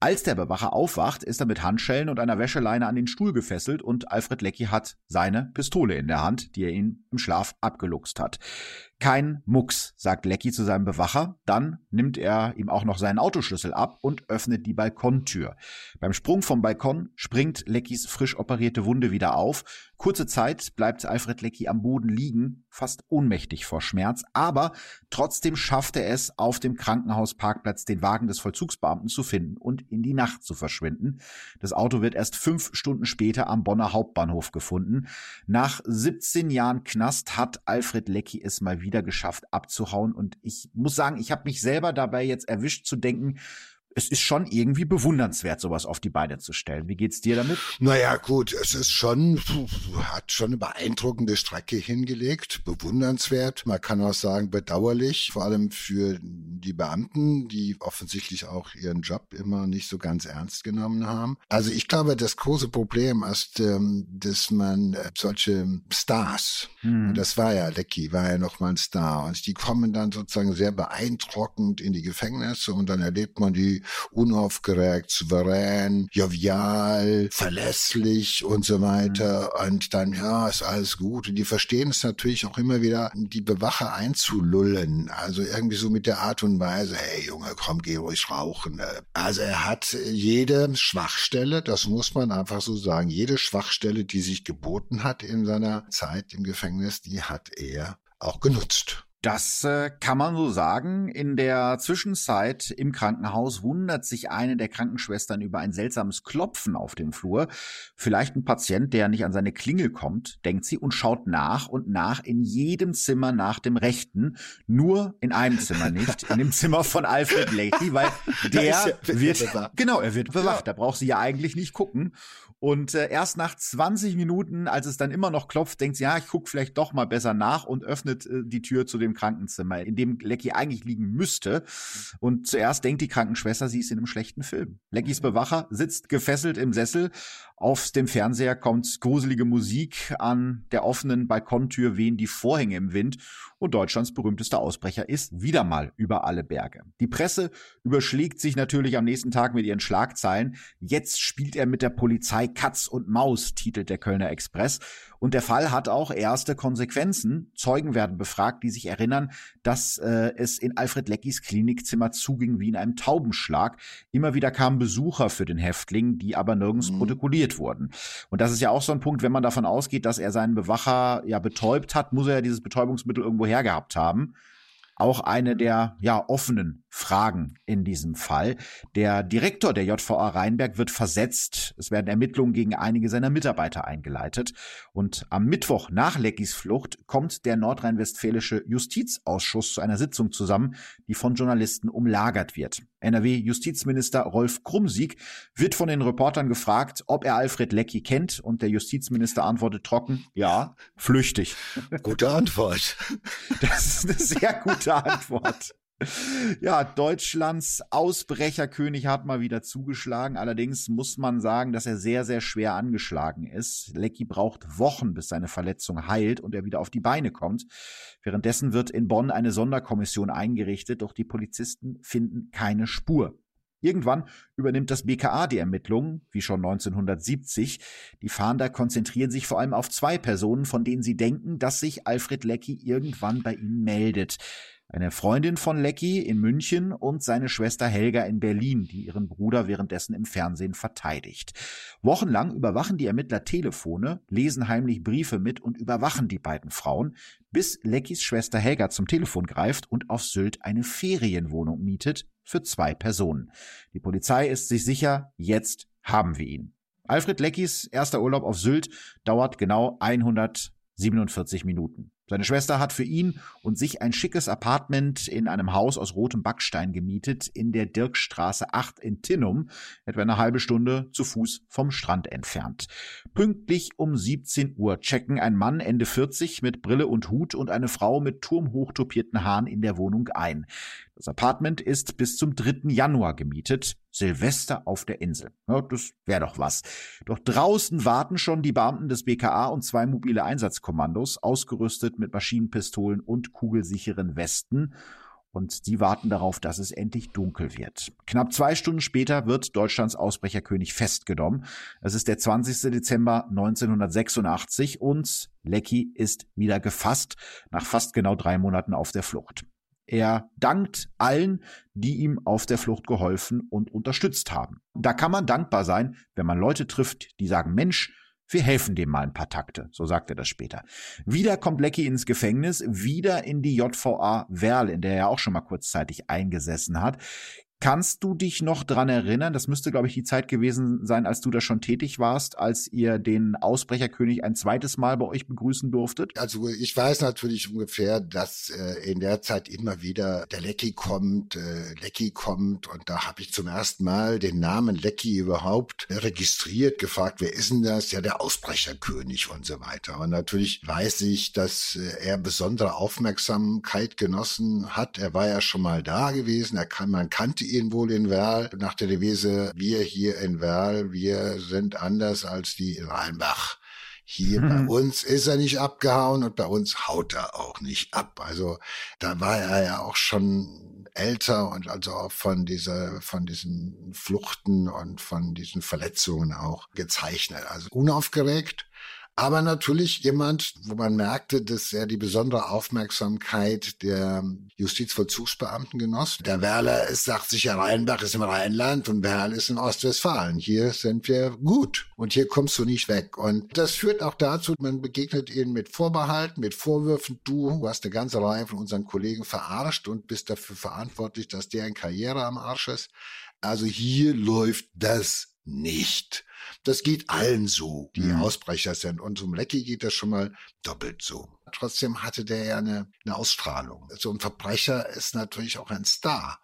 Als der Bewacher aufwacht, ist er mit Handschellen und einer Wäscheleine an den Stuhl gefesselt und Alfred Leckie hat seine Pistole in der Hand, die er ihn im Schlaf abgeluchst hat. Kein Mucks, sagt Lecky zu seinem Bewacher. Dann nimmt er ihm auch noch seinen Autoschlüssel ab und öffnet die Balkontür. Beim Sprung vom Balkon springt Leckys frisch operierte Wunde wieder auf. Kurze Zeit bleibt Alfred Lecky am Boden liegen, fast ohnmächtig vor Schmerz, aber trotzdem schafft er es, auf dem Krankenhausparkplatz den Wagen des Vollzugsbeamten zu finden und in die Nacht zu verschwinden. Das Auto wird erst fünf Stunden später am Bonner Hauptbahnhof gefunden. Nach 17 Jahren Knast hat Alfred Lecky es mal wieder geschafft abzuhauen. Und ich muss sagen, ich habe mich selber dabei jetzt erwischt zu denken, es ist schon irgendwie bewundernswert, sowas auf die Beine zu stellen. Wie geht's dir damit? Naja, gut, es ist schon, hat schon eine beeindruckende Strecke hingelegt, bewundernswert. Man kann auch sagen, bedauerlich, vor allem für die Beamten, die offensichtlich auch ihren Job immer nicht so ganz ernst genommen haben. Also ich glaube, das große Problem ist, ähm, dass man äh, solche Stars, hm. das war ja Lecky, war ja nochmal ein Star, und die kommen dann sozusagen sehr beeindruckend in die Gefängnisse und dann erlebt man die unaufgeregt, souverän, jovial, verlässlich und so weiter. Mhm. Und dann, ja, ist alles gut. Und die verstehen es natürlich auch immer wieder, die Bewacher einzulullen. Also irgendwie so mit der Art und Weise, hey Junge, komm, geh ruhig rauchen. Also er hat jede Schwachstelle, das muss man einfach so sagen, jede Schwachstelle, die sich geboten hat in seiner Zeit im Gefängnis, die hat er auch genutzt. Das äh, kann man so sagen. In der Zwischenzeit im Krankenhaus wundert sich eine der Krankenschwestern über ein seltsames Klopfen auf dem Flur. Vielleicht ein Patient, der nicht an seine Klingel kommt, denkt sie und schaut nach und nach in jedem Zimmer nach dem Rechten. Nur in einem Zimmer nicht, in dem Zimmer von Alfred Leahy, weil der wird, genau, er wird bewacht. Da braucht sie ja eigentlich nicht gucken. Und äh, erst nach 20 Minuten, als es dann immer noch klopft, denkt sie, ja, ich guck vielleicht doch mal besser nach und öffnet äh, die Tür zu dem Krankenzimmer, in dem Lecky eigentlich liegen müsste. Und zuerst denkt die Krankenschwester, sie ist in einem schlechten Film. Leckys Bewacher sitzt gefesselt im Sessel. Auf dem Fernseher kommt gruselige Musik. An der offenen Balkontür wehen die Vorhänge im Wind. Und Deutschlands berühmtester Ausbrecher ist wieder mal über alle Berge. Die Presse überschlägt sich natürlich am nächsten Tag mit ihren Schlagzeilen. Jetzt spielt er mit der Polizei Katz und Maus, titelt der Kölner Express. Und der Fall hat auch erste Konsequenzen. Zeugen werden befragt, die sich erinnern, dass äh, es in Alfred Leckys Klinikzimmer zuging wie in einem Taubenschlag. Immer wieder kamen Besucher für den Häftling, die aber nirgends mhm. protokolliert wurden. Und das ist ja auch so ein Punkt, wenn man davon ausgeht, dass er seinen Bewacher ja betäubt hat, muss er ja dieses Betäubungsmittel irgendwo hergehabt haben auch eine der ja offenen Fragen in diesem Fall. Der Direktor der JVA Rheinberg wird versetzt. Es werden Ermittlungen gegen einige seiner Mitarbeiter eingeleitet. Und am Mittwoch nach Leckys Flucht kommt der nordrhein-westfälische Justizausschuss zu einer Sitzung zusammen, die von Journalisten umlagert wird. NRW-Justizminister Rolf Krumsieg wird von den Reportern gefragt, ob er Alfred Lecky kennt. Und der Justizminister antwortet trocken, ja, flüchtig. Gute Antwort. Das ist eine sehr gute Antwort. Ja, Deutschlands Ausbrecherkönig hat mal wieder zugeschlagen. Allerdings muss man sagen, dass er sehr, sehr schwer angeschlagen ist. Lecky braucht Wochen, bis seine Verletzung heilt und er wieder auf die Beine kommt. Währenddessen wird in Bonn eine Sonderkommission eingerichtet, doch die Polizisten finden keine Spur. Irgendwann übernimmt das BKA die Ermittlungen, wie schon 1970. Die Fahnder konzentrieren sich vor allem auf zwei Personen, von denen sie denken, dass sich Alfred Lecky irgendwann bei ihnen meldet eine Freundin von Lecky in München und seine Schwester Helga in Berlin, die ihren Bruder währenddessen im Fernsehen verteidigt. Wochenlang überwachen die Ermittler Telefone, lesen heimlich Briefe mit und überwachen die beiden Frauen, bis Leckys Schwester Helga zum Telefon greift und auf Sylt eine Ferienwohnung mietet für zwei Personen. Die Polizei ist sich sicher, jetzt haben wir ihn. Alfred Leckys erster Urlaub auf Sylt dauert genau 147 Minuten. Seine Schwester hat für ihn und sich ein schickes Apartment in einem Haus aus rotem Backstein gemietet in der Dirkstraße 8 in Tinnum, etwa eine halbe Stunde zu Fuß vom Strand entfernt. Pünktlich um 17 Uhr checken ein Mann Ende 40 mit Brille und Hut und eine Frau mit turmhochtopierten Haaren in der Wohnung ein. Das Apartment ist bis zum 3. Januar gemietet. Silvester auf der Insel. Ja, das wäre doch was. Doch draußen warten schon die Beamten des BKA und zwei mobile Einsatzkommandos, ausgerüstet mit Maschinenpistolen und kugelsicheren Westen. und sie warten darauf, dass es endlich dunkel wird. Knapp zwei Stunden später wird Deutschlands Ausbrecherkönig festgenommen. Es ist der 20. Dezember 1986 und Lecky ist wieder gefasst, nach fast genau drei Monaten auf der Flucht. Er dankt allen, die ihm auf der Flucht geholfen und unterstützt haben. Da kann man dankbar sein, wenn man Leute trifft, die sagen, Mensch, wir helfen dem mal ein paar Takte, so sagt er das später. Wieder kommt Lecky ins Gefängnis, wieder in die JVA Werl, in der er auch schon mal kurzzeitig eingesessen hat. Kannst du dich noch dran erinnern? Das müsste, glaube ich, die Zeit gewesen sein, als du da schon tätig warst, als ihr den Ausbrecherkönig ein zweites Mal bei euch begrüßen durftet? Also ich weiß natürlich ungefähr, dass äh, in der Zeit immer wieder der Lecky kommt, äh, Lecky kommt und da habe ich zum ersten Mal den Namen Lecky überhaupt registriert, gefragt, wer ist denn das? Ja, der Ausbrecherkönig und so weiter. Und natürlich weiß ich, dass äh, er besondere Aufmerksamkeit genossen hat. Er war ja schon mal da gewesen, er kann, man kannte ihn wohl in Werl nach der Devise, wir hier in Werl, wir sind anders als die in Rheinbach. Hier mhm. bei uns ist er nicht abgehauen und bei uns haut er auch nicht ab. Also da war er ja auch schon älter und also auch von dieser, von diesen Fluchten und von diesen Verletzungen auch gezeichnet. Also unaufgeregt, aber natürlich jemand, wo man merkte, dass er die besondere Aufmerksamkeit der Justizvollzugsbeamten genoss. Der Werler ist, sagt sich ja, Rheinbach ist im Rheinland und Werl ist in Ostwestfalen. Hier sind wir gut und hier kommst du nicht weg. Und das führt auch dazu, man begegnet ihnen mit Vorbehalten, mit Vorwürfen. Du hast eine ganze Reihe von unseren Kollegen verarscht und bist dafür verantwortlich, dass deren Karriere am Arsch ist. Also hier läuft das nicht. Das geht allen so, die mhm. Ausbrecher sind. Und zum Lecky geht das schon mal doppelt so. Trotzdem hatte der ja eine, eine Ausstrahlung. So ein Verbrecher ist natürlich auch ein Star.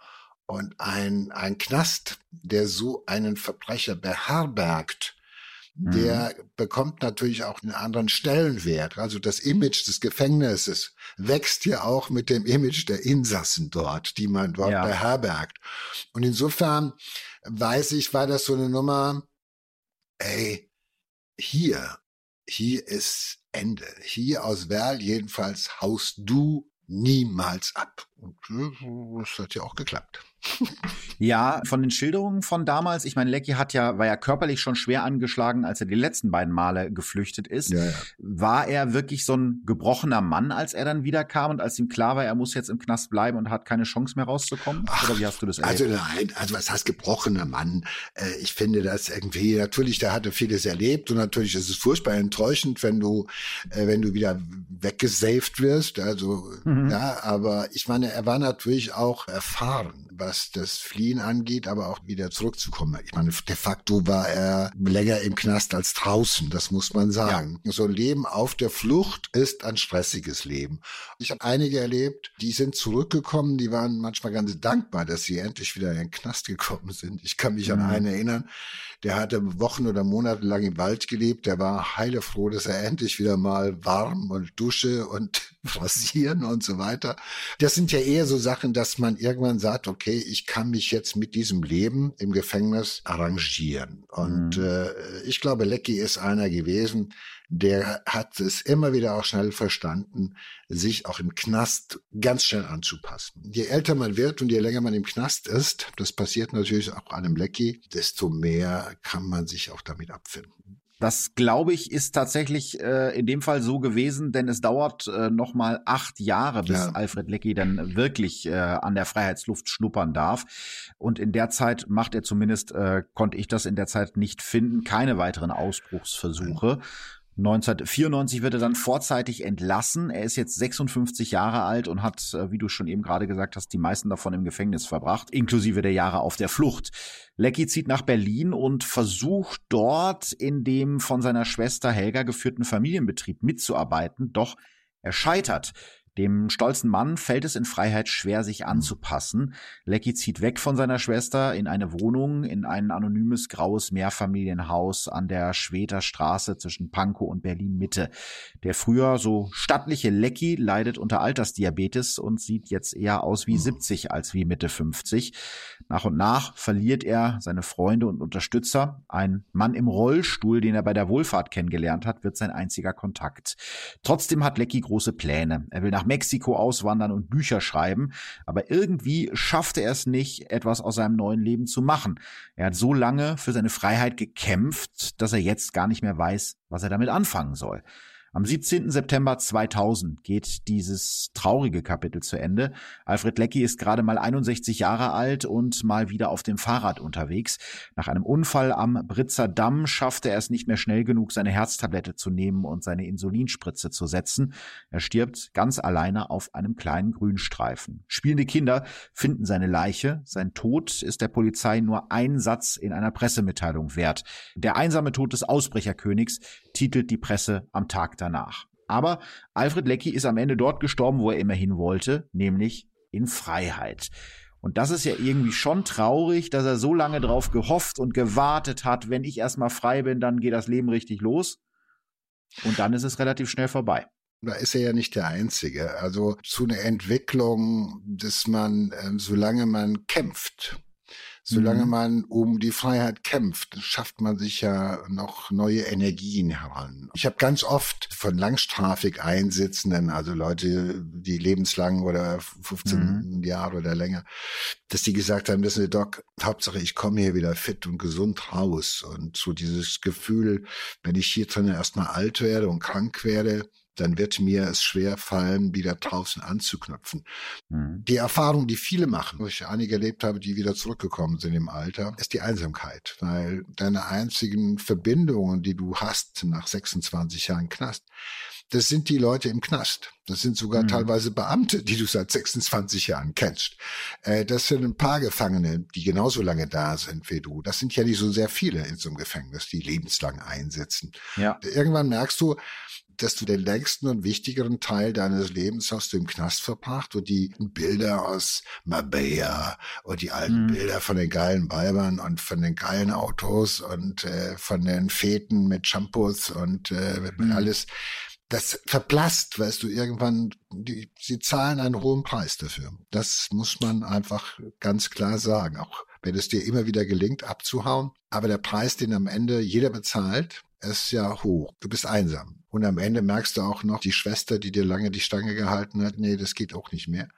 Und ein, ein Knast, der so einen Verbrecher beherbergt, der mhm. bekommt natürlich auch einen anderen Stellenwert. Also das Image des Gefängnisses wächst ja auch mit dem Image der Insassen dort, die man dort ja. beherbergt. Und insofern weiß ich, war das so eine Nummer, ey, hier, hier ist Ende. Hier aus Werl jedenfalls haust du niemals ab. Und das hat ja auch geklappt. Ja, von den Schilderungen von damals, ich meine, Lecky hat ja, war ja körperlich schon schwer angeschlagen, als er die letzten beiden Male geflüchtet ist. Ja, ja. War er wirklich so ein gebrochener Mann, als er dann wiederkam und als ihm klar war, er muss jetzt im Knast bleiben und hat keine Chance mehr rauszukommen? Ach, Oder wie hast du das erlebt? Also nein, also was heißt gebrochener Mann? Äh, ich finde das irgendwie, natürlich, der hatte vieles erlebt und natürlich ist es furchtbar enttäuschend, wenn du, äh, wenn du wieder weggesaved wirst. Also, mhm. ja, aber ich meine, er war natürlich auch erfahren, was das Fliehen angeht, aber auch wieder zurückzukommen. Ich meine, de facto war er länger im Knast als draußen, das muss man sagen. Ja. So ein Leben auf der Flucht ist ein stressiges Leben. Ich habe einige erlebt, die sind zurückgekommen, die waren manchmal ganz dankbar, dass sie endlich wieder in den Knast gekommen sind. Ich kann mich mhm. an einen erinnern, der hatte Wochen oder Monate lang im Wald gelebt, der war heilefroh, dass er endlich wieder mal warm und Dusche und rasieren und so weiter. Das sind ja eher so Sachen, dass man irgendwann sagt, okay, ich kann mich jetzt mit diesem Leben im Gefängnis arrangieren. Und mhm. äh, ich glaube, Lecky ist einer gewesen, der hat es immer wieder auch schnell verstanden, sich auch im Knast ganz schnell anzupassen. Je älter man wird und je länger man im Knast ist, das passiert natürlich auch einem Lecky, desto mehr kann man sich auch damit abfinden. Das glaube ich ist tatsächlich äh, in dem Fall so gewesen, denn es dauert äh, noch mal acht Jahre, bis ja. Alfred Lecky dann wirklich äh, an der Freiheitsluft schnuppern darf. Und in der Zeit macht er zumindest, äh, konnte ich das in der Zeit nicht finden, keine weiteren Ausbruchsversuche. 1994 wird er dann vorzeitig entlassen. Er ist jetzt 56 Jahre alt und hat, äh, wie du schon eben gerade gesagt hast, die meisten davon im Gefängnis verbracht, inklusive der Jahre auf der Flucht. Lecky zieht nach Berlin und versucht dort in dem von seiner Schwester Helga geführten Familienbetrieb mitzuarbeiten, doch er scheitert. Dem stolzen Mann fällt es in Freiheit schwer, sich mhm. anzupassen. Lecky zieht weg von seiner Schwester in eine Wohnung, in ein anonymes graues Mehrfamilienhaus an der Schweter Straße zwischen Pankow und Berlin Mitte. Der früher so stattliche Lecky leidet unter Altersdiabetes und sieht jetzt eher aus wie 70 mhm. als wie Mitte 50. Nach und nach verliert er seine Freunde und Unterstützer. Ein Mann im Rollstuhl, den er bei der Wohlfahrt kennengelernt hat, wird sein einziger Kontakt. Trotzdem hat Lecky große Pläne. Er will nach Mexiko auswandern und Bücher schreiben, aber irgendwie schafft er es nicht, etwas aus seinem neuen Leben zu machen. Er hat so lange für seine Freiheit gekämpft, dass er jetzt gar nicht mehr weiß, was er damit anfangen soll. Am 17. September 2000 geht dieses traurige Kapitel zu Ende. Alfred Leckie ist gerade mal 61 Jahre alt und mal wieder auf dem Fahrrad unterwegs. Nach einem Unfall am Britzer Damm schaffte er es nicht mehr schnell genug, seine Herztablette zu nehmen und seine Insulinspritze zu setzen. Er stirbt ganz alleine auf einem kleinen Grünstreifen. Spielende Kinder finden seine Leiche. Sein Tod ist der Polizei nur ein Satz in einer Pressemitteilung wert. Der einsame Tod des Ausbrecherkönigs titelt die Presse am Tag danach. Aber Alfred Leckie ist am Ende dort gestorben, wo er immerhin wollte, nämlich in Freiheit. Und das ist ja irgendwie schon traurig, dass er so lange drauf gehofft und gewartet hat, wenn ich erstmal frei bin, dann geht das Leben richtig los. Und dann ist es relativ schnell vorbei. Da ist er ja nicht der Einzige. Also zu einer Entwicklung, dass man, äh, solange man kämpft, Solange mhm. man um die Freiheit kämpft, schafft man sich ja noch neue Energien heran. Ich habe ganz oft von langstrafig Einsitzenden, also Leute, die lebenslang oder 15 mhm. Jahre oder länger, dass die gesagt haben, wissen Sie, Doc, Hauptsache ich komme hier wieder fit und gesund raus. Und so dieses Gefühl, wenn ich hier drinnen erstmal alt werde und krank werde, dann wird mir es schwer fallen, wieder draußen anzuknüpfen. Mhm. Die Erfahrung, die viele machen, wo ich einige erlebt habe, die wieder zurückgekommen sind im Alter, ist die Einsamkeit, weil deine einzigen Verbindungen, die du hast nach 26 Jahren Knast, das sind die Leute im Knast. Das sind sogar mhm. teilweise Beamte, die du seit 26 Jahren kennst. Äh, das sind ein paar Gefangene, die genauso lange da sind wie du. Das sind ja nicht so sehr viele in so einem Gefängnis, die lebenslang einsetzen. Ja. Irgendwann merkst du, dass du den längsten und wichtigeren Teil deines Lebens hast du im Knast verbracht und die Bilder aus Marbella und die alten mhm. Bilder von den geilen Weibern und von den geilen Autos und äh, von den Feten mit Shampoos und äh, mhm. alles, das verblasst, weißt du, irgendwann, die, sie zahlen einen hohen Preis dafür. Das muss man einfach ganz klar sagen, auch wenn es dir immer wieder gelingt, abzuhauen. Aber der Preis, den am Ende jeder bezahlt, ist ja hoch. Du bist einsam. Und am Ende merkst du auch noch, die Schwester, die dir lange die Stange gehalten hat, nee, das geht auch nicht mehr.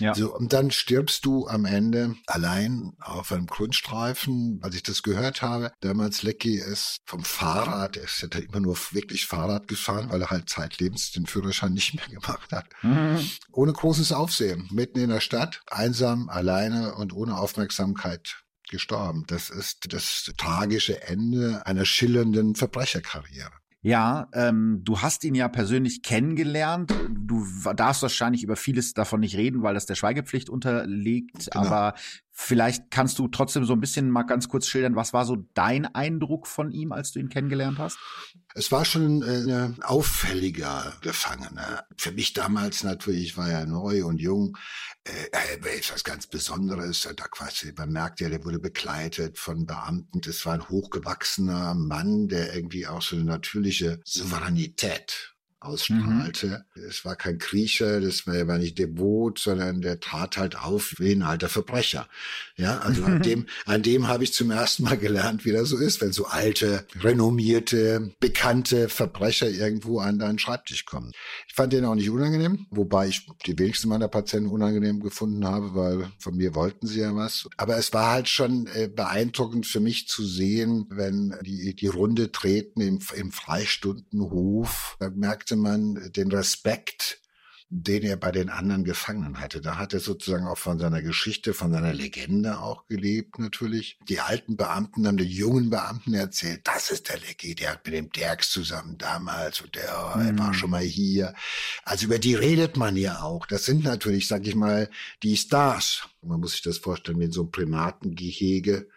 Ja. So, und dann stirbst du am Ende allein auf einem Grundstreifen. Als ich das gehört habe, damals Lecky ist vom Fahrrad, er ist ja immer nur wirklich Fahrrad gefahren, weil er halt zeitlebens den Führerschein nicht mehr gemacht hat. Mhm. Ohne großes Aufsehen, mitten in der Stadt, einsam, alleine und ohne Aufmerksamkeit gestorben. Das ist das tragische Ende einer schillernden Verbrecherkarriere. Ja, ähm, du hast ihn ja persönlich kennengelernt. Du darfst wahrscheinlich über vieles davon nicht reden, weil das der Schweigepflicht unterliegt. Genau. Aber vielleicht kannst du trotzdem so ein bisschen mal ganz kurz schildern, was war so dein Eindruck von ihm, als du ihn kennengelernt hast? Es war schon äh, ein auffälliger Gefangener. Für mich damals natürlich, ich war ja neu und jung, äh, äh etwas ganz Besonderes. Da quasi, man merkt ja, der wurde begleitet von Beamten. Das war ein hochgewachsener Mann, der irgendwie auch so eine natürliche Souveränität ausstrahlte. Mhm. Es war kein Grieche, das war, war nicht devot, sondern der trat halt auf wie ein alter Verbrecher. Ja, also an dem, an dem habe ich zum ersten Mal gelernt, wie das so ist, wenn so alte, renommierte, bekannte Verbrecher irgendwo an deinen Schreibtisch kommen. Ich fand den auch nicht unangenehm, wobei ich die wenigsten meiner Patienten unangenehm gefunden habe, weil von mir wollten sie ja was. Aber es war halt schon äh, beeindruckend für mich zu sehen, wenn die, die Runde treten im, im Freistundenhof, da merkt merkte man den Respekt, den er bei den anderen Gefangenen hatte. Da hat er sozusagen auch von seiner Geschichte, von seiner Legende auch gelebt natürlich. Die alten Beamten haben den jungen Beamten erzählt, das ist der Legge, der hat mit dem Derks zusammen damals und der er war mhm. schon mal hier. Also über die redet man ja auch. Das sind natürlich, sag ich mal, die Stars. Man muss sich das vorstellen wie in so einem Primatengehege.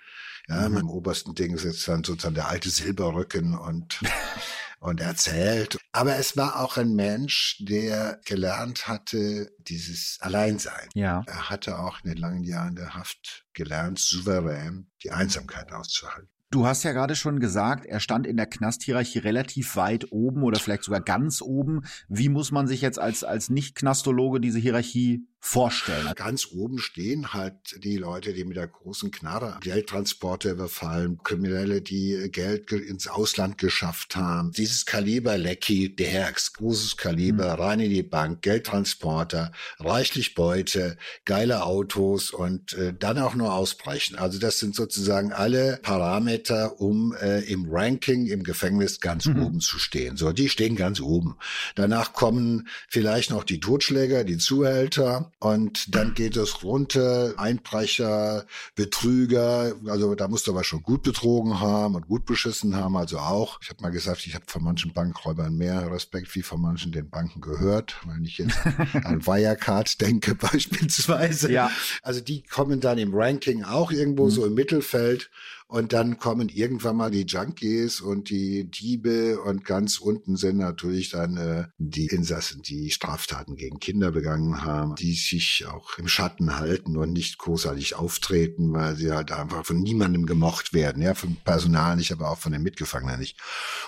Ja, mhm. im obersten Ding sitzt dann sozusagen der alte Silberrücken und und erzählt. Aber es war auch ein Mensch, der gelernt hatte, dieses Alleinsein. Ja. Er hatte auch in den langen Jahren der Haft gelernt, souverän die Einsamkeit auszuhalten. Du hast ja gerade schon gesagt, er stand in der Knasthierarchie relativ weit oben oder vielleicht sogar ganz oben. Wie muss man sich jetzt als, als Nicht-Knastologe diese Hierarchie vorstellen? Ganz oben stehen halt die Leute, die mit der großen Knarre Geldtransporte überfallen, Kriminelle, die Geld ins Ausland geschafft haben. Dieses Kaliber Lecky, Derks, großes Kaliber, mhm. rein in die Bank, Geldtransporter, reichlich Beute, geile Autos und äh, dann auch nur ausbrechen. Also das sind sozusagen alle Parameter, um äh, im Ranking im Gefängnis ganz mhm. oben zu stehen. So, die stehen ganz oben. Danach kommen vielleicht noch die Totschläger, die Zuhälter, und dann geht es runter, Einbrecher, Betrüger, also da musst du aber schon gut betrogen haben und gut beschissen haben, also auch. Ich habe mal gesagt, ich habe von manchen Bankräubern mehr Respekt, wie von manchen den Banken gehört, wenn ich jetzt an Wirecard denke beispielsweise. Ja. Also die kommen dann im Ranking auch irgendwo mhm. so im Mittelfeld und dann kommen irgendwann mal die Junkies und die Diebe und ganz unten sind natürlich dann äh, die Insassen, die Straftaten gegen Kinder begangen haben, die sich auch im Schatten halten und nicht großartig auftreten, weil sie halt einfach von niemandem gemocht werden, ja, vom Personal nicht, aber auch von den Mitgefangenen nicht.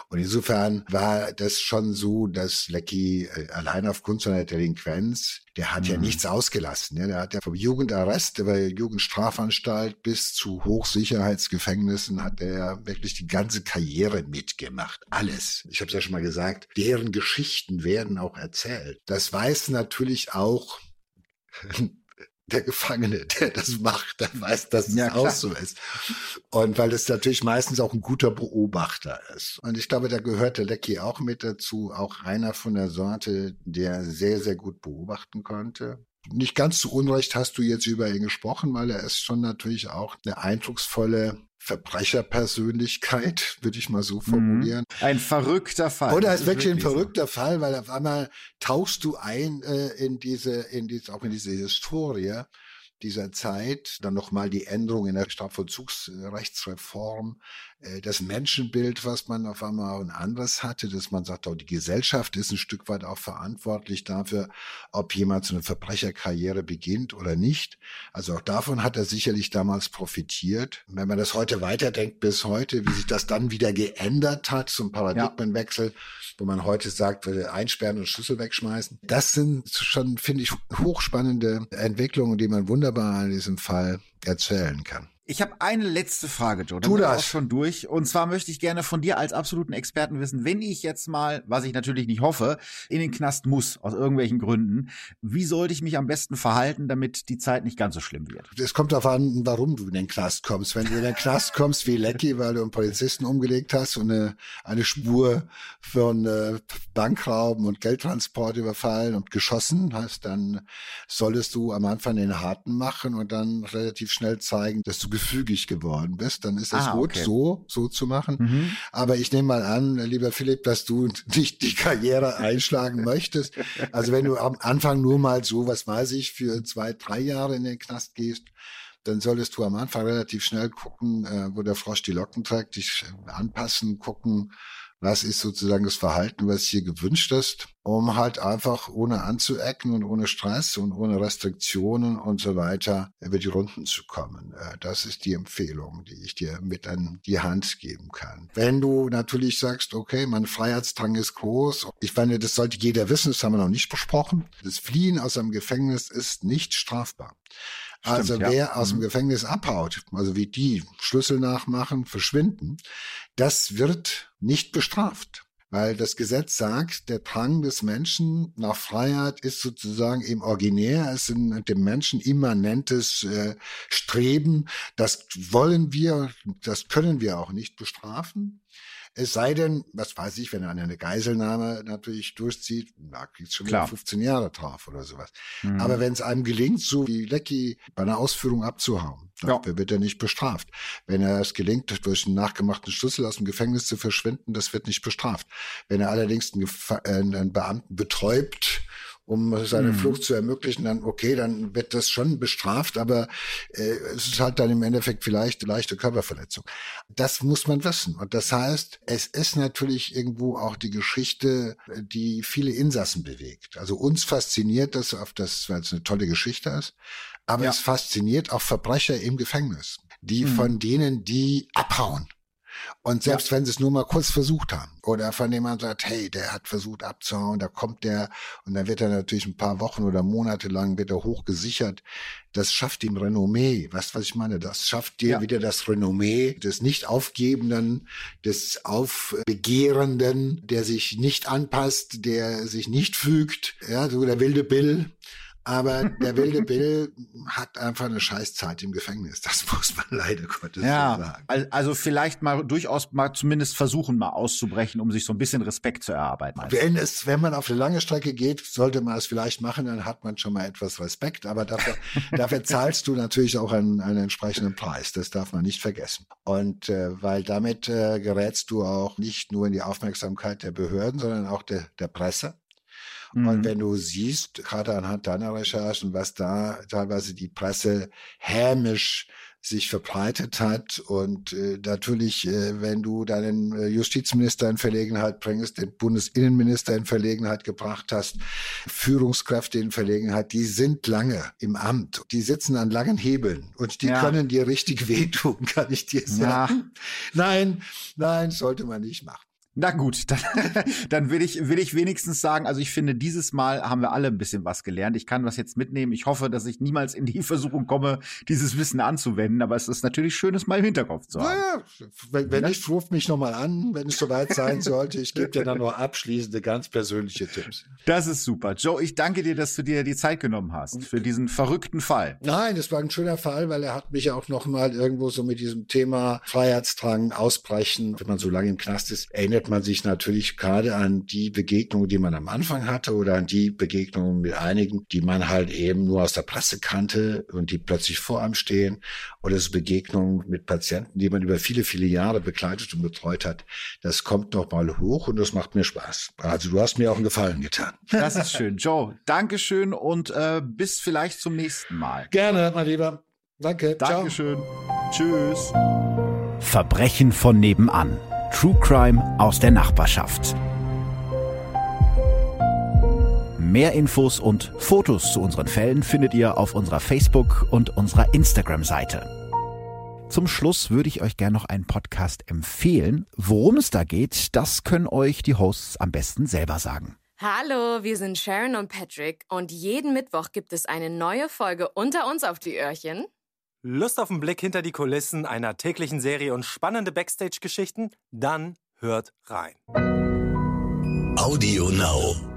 Und insofern war das schon so, dass Lecky äh, allein aufgrund seiner Delinquenz der hat mhm. ja nichts ausgelassen. Ja. Der hat ja vom Jugendarrest über Jugendstrafanstalt bis zu Hochsicherheitsgefängnissen hat er ja wirklich die ganze Karriere mitgemacht. Alles. Ich habe es ja schon mal gesagt, deren Geschichten werden auch erzählt. Das weiß natürlich auch der Gefangene, der das macht, der weiß, dass es ja, auch so ist. Und weil es natürlich meistens auch ein guter Beobachter ist. Und ich glaube, da gehört der Lecky auch mit dazu, auch einer von der Sorte, der sehr, sehr gut beobachten konnte. Nicht ganz zu Unrecht hast du jetzt über ihn gesprochen, weil er ist schon natürlich auch eine eindrucksvolle Verbrecherpersönlichkeit, würde ich mal so mhm. formulieren. Ein verrückter Fall. Oder es ist wirklich ein verrückter so. Fall, weil auf einmal tauchst du ein äh, in diese, in diese, auch in diese Historie dieser Zeit, dann nochmal die Änderung in der Strafvollzugsrechtsreform, äh, das Menschenbild, was man auf einmal ein anderes hatte, dass man sagt, auch die Gesellschaft ist ein Stück weit auch verantwortlich dafür, ob jemand so eine Verbrecherkarriere beginnt oder nicht. Also auch davon hat er sicherlich damals profitiert. Wenn man das heute weiterdenkt bis heute, wie sich das dann wieder geändert hat zum Paradigmenwechsel, ja. Wo man heute sagt, einsperren und Schlüssel wegschmeißen. Das sind schon, finde ich, hochspannende Entwicklungen, die man wunderbar in diesem Fall erzählen kann. Ich habe eine letzte Frage, Joe. Dann tu das. Auch schon durch. Und zwar möchte ich gerne von dir als absoluten Experten wissen, wenn ich jetzt mal, was ich natürlich nicht hoffe, in den Knast muss, aus irgendwelchen Gründen, wie sollte ich mich am besten verhalten, damit die Zeit nicht ganz so schlimm wird? Es kommt darauf an, warum du in den Knast kommst. Wenn du in den Knast kommst wie Lecky, weil du einen Polizisten umgelegt hast und eine, eine Spur von äh, Bankrauben und Geldtransport überfallen und geschossen hast, dann solltest du am Anfang den Harten machen und dann relativ schnell zeigen, dass du gefügig geworden bist, dann ist es ah, gut, okay. so, so zu machen. Mhm. Aber ich nehme mal an, lieber Philipp, dass du nicht die Karriere einschlagen möchtest. Also wenn du am Anfang nur mal so, was weiß ich, für zwei, drei Jahre in den Knast gehst, dann solltest du am Anfang relativ schnell gucken, äh, wo der Frosch die Locken trägt, dich anpassen, gucken, was ist sozusagen das Verhalten, was hier gewünscht ist, um halt einfach ohne anzuecken und ohne Stress und ohne Restriktionen und so weiter über die Runden zu kommen. Äh, das ist die Empfehlung, die ich dir mit an die Hand geben kann. Wenn du natürlich sagst, okay, mein Freiheitsdrang ist groß, ich finde, das sollte jeder wissen, das haben wir noch nicht besprochen. Das Fliehen aus einem Gefängnis ist nicht strafbar. Also Stimmt, wer ja. aus dem mhm. Gefängnis abhaut, also wie die Schlüssel nachmachen, verschwinden, das wird nicht bestraft. Weil das Gesetz sagt, der Drang des Menschen nach Freiheit ist sozusagen im Originär, es ist ein dem Menschen immanentes äh, Streben. Das wollen wir, das können wir auch nicht bestrafen. Es sei denn, was weiß ich, wenn er eine Geiselnahme natürlich durchzieht, da kriegt schon wieder 15 Jahre drauf oder sowas. Mhm. Aber wenn es einem gelingt, so wie Lecky bei einer Ausführung abzuhauen, dafür ja. wird er nicht bestraft. Wenn er es gelingt, durch einen nachgemachten Schlüssel aus dem Gefängnis zu verschwinden, das wird nicht bestraft. Wenn er allerdings einen, äh, einen Beamten betäubt um seine mhm. Flucht zu ermöglichen, dann okay, dann wird das schon bestraft, aber äh, es ist halt dann im Endeffekt vielleicht eine leichte Körperverletzung. Das muss man wissen. Und das heißt, es ist natürlich irgendwo auch die Geschichte, die viele Insassen bewegt. Also uns fasziniert das auf das, weil es eine tolle Geschichte ist, aber ja. es fasziniert auch Verbrecher im Gefängnis, die mhm. von denen, die abhauen Und selbst ja. wenn sie es nur mal kurz versucht haben oder von jemand sagt, hey, der hat versucht abzuhauen, da kommt der und dann wird er natürlich ein paar Wochen oder Monate lang wieder hochgesichert. Das schafft ihm Renommee. Weißt du, was ich meine? Das schafft dir ja. wieder das Renommee des nicht aufgebenden, des aufbegehrenden, der sich nicht anpasst, der sich nicht fügt. Ja, so der wilde Bill. Aber der wilde Bill hat einfach eine Scheißzeit im Gefängnis. Das muss man leider Gottes ja, so sagen. Also vielleicht mal durchaus mal zumindest versuchen, mal auszubrechen, um sich so ein bisschen Respekt zu erarbeiten. Wenn es, wenn man auf eine lange Strecke geht, sollte man es vielleicht machen, dann hat man schon mal etwas Respekt. Aber dafür, dafür zahlst du natürlich auch einen, einen entsprechenden Preis. Das darf man nicht vergessen. Und äh, weil damit äh, gerätst du auch nicht nur in die Aufmerksamkeit der Behörden, sondern auch der, der Presse. Mhm. Und wenn du siehst, gerade anhand deiner Recherchen, was da teilweise die Presse hämisch sich verbreitet hat und äh, natürlich, äh, wenn du deinen äh, Justizminister in Verlegenheit bringst, den Bundesinnenminister in Verlegenheit gebracht hast, Führungskräfte in Verlegenheit, die sind lange im Amt, die sitzen an langen Hebeln und die ja. können dir richtig wehtun, kann ich dir sagen. Ja. Nein, nein, sollte man nicht machen. Na gut, dann, dann will ich, will ich wenigstens sagen, also ich finde, dieses Mal haben wir alle ein bisschen was gelernt. Ich kann was jetzt mitnehmen. Ich hoffe, dass ich niemals in die Versuchung komme, dieses Wissen anzuwenden. Aber es ist natürlich schön, es mal im Hinterkopf zu haben. Naja, wenn, wenn nicht, ruf mich nochmal an, wenn es soweit sein sollte. Ich gebe dir dann nur abschließende, ganz persönliche Tipps. Das ist super. Joe, ich danke dir, dass du dir die Zeit genommen hast für diesen verrückten Fall. Nein, es war ein schöner Fall, weil er hat mich auch nochmal irgendwo so mit diesem Thema Freiheitsdrang, Ausbrechen, wenn man so lange im Knast ist, erinnert erinnert man sich natürlich gerade an die Begegnungen, die man am Anfang hatte oder an die Begegnungen mit einigen, die man halt eben nur aus der Presse kannte und die plötzlich vor einem stehen oder so Begegnungen mit Patienten, die man über viele, viele Jahre begleitet und betreut hat. Das kommt noch mal hoch und das macht mir Spaß. Also du hast mir auch einen Gefallen getan. Das ist schön. Joe, Dankeschön und äh, bis vielleicht zum nächsten Mal. Gerne, mein Lieber. Danke. Dankeschön. Ciao. Tschüss. Verbrechen von nebenan. True Crime aus der Nachbarschaft. Mehr Infos und Fotos zu unseren Fällen findet ihr auf unserer Facebook- und unserer Instagram-Seite. Zum Schluss würde ich euch gerne noch einen Podcast empfehlen. Worum es da geht, das können euch die Hosts am besten selber sagen. Hallo, wir sind Sharon und Patrick und jeden Mittwoch gibt es eine neue Folge unter uns auf die Öhrchen. Lust auf einen Blick hinter die Kulissen einer täglichen Serie und spannende Backstage-Geschichten? Dann hört rein. Audio Now.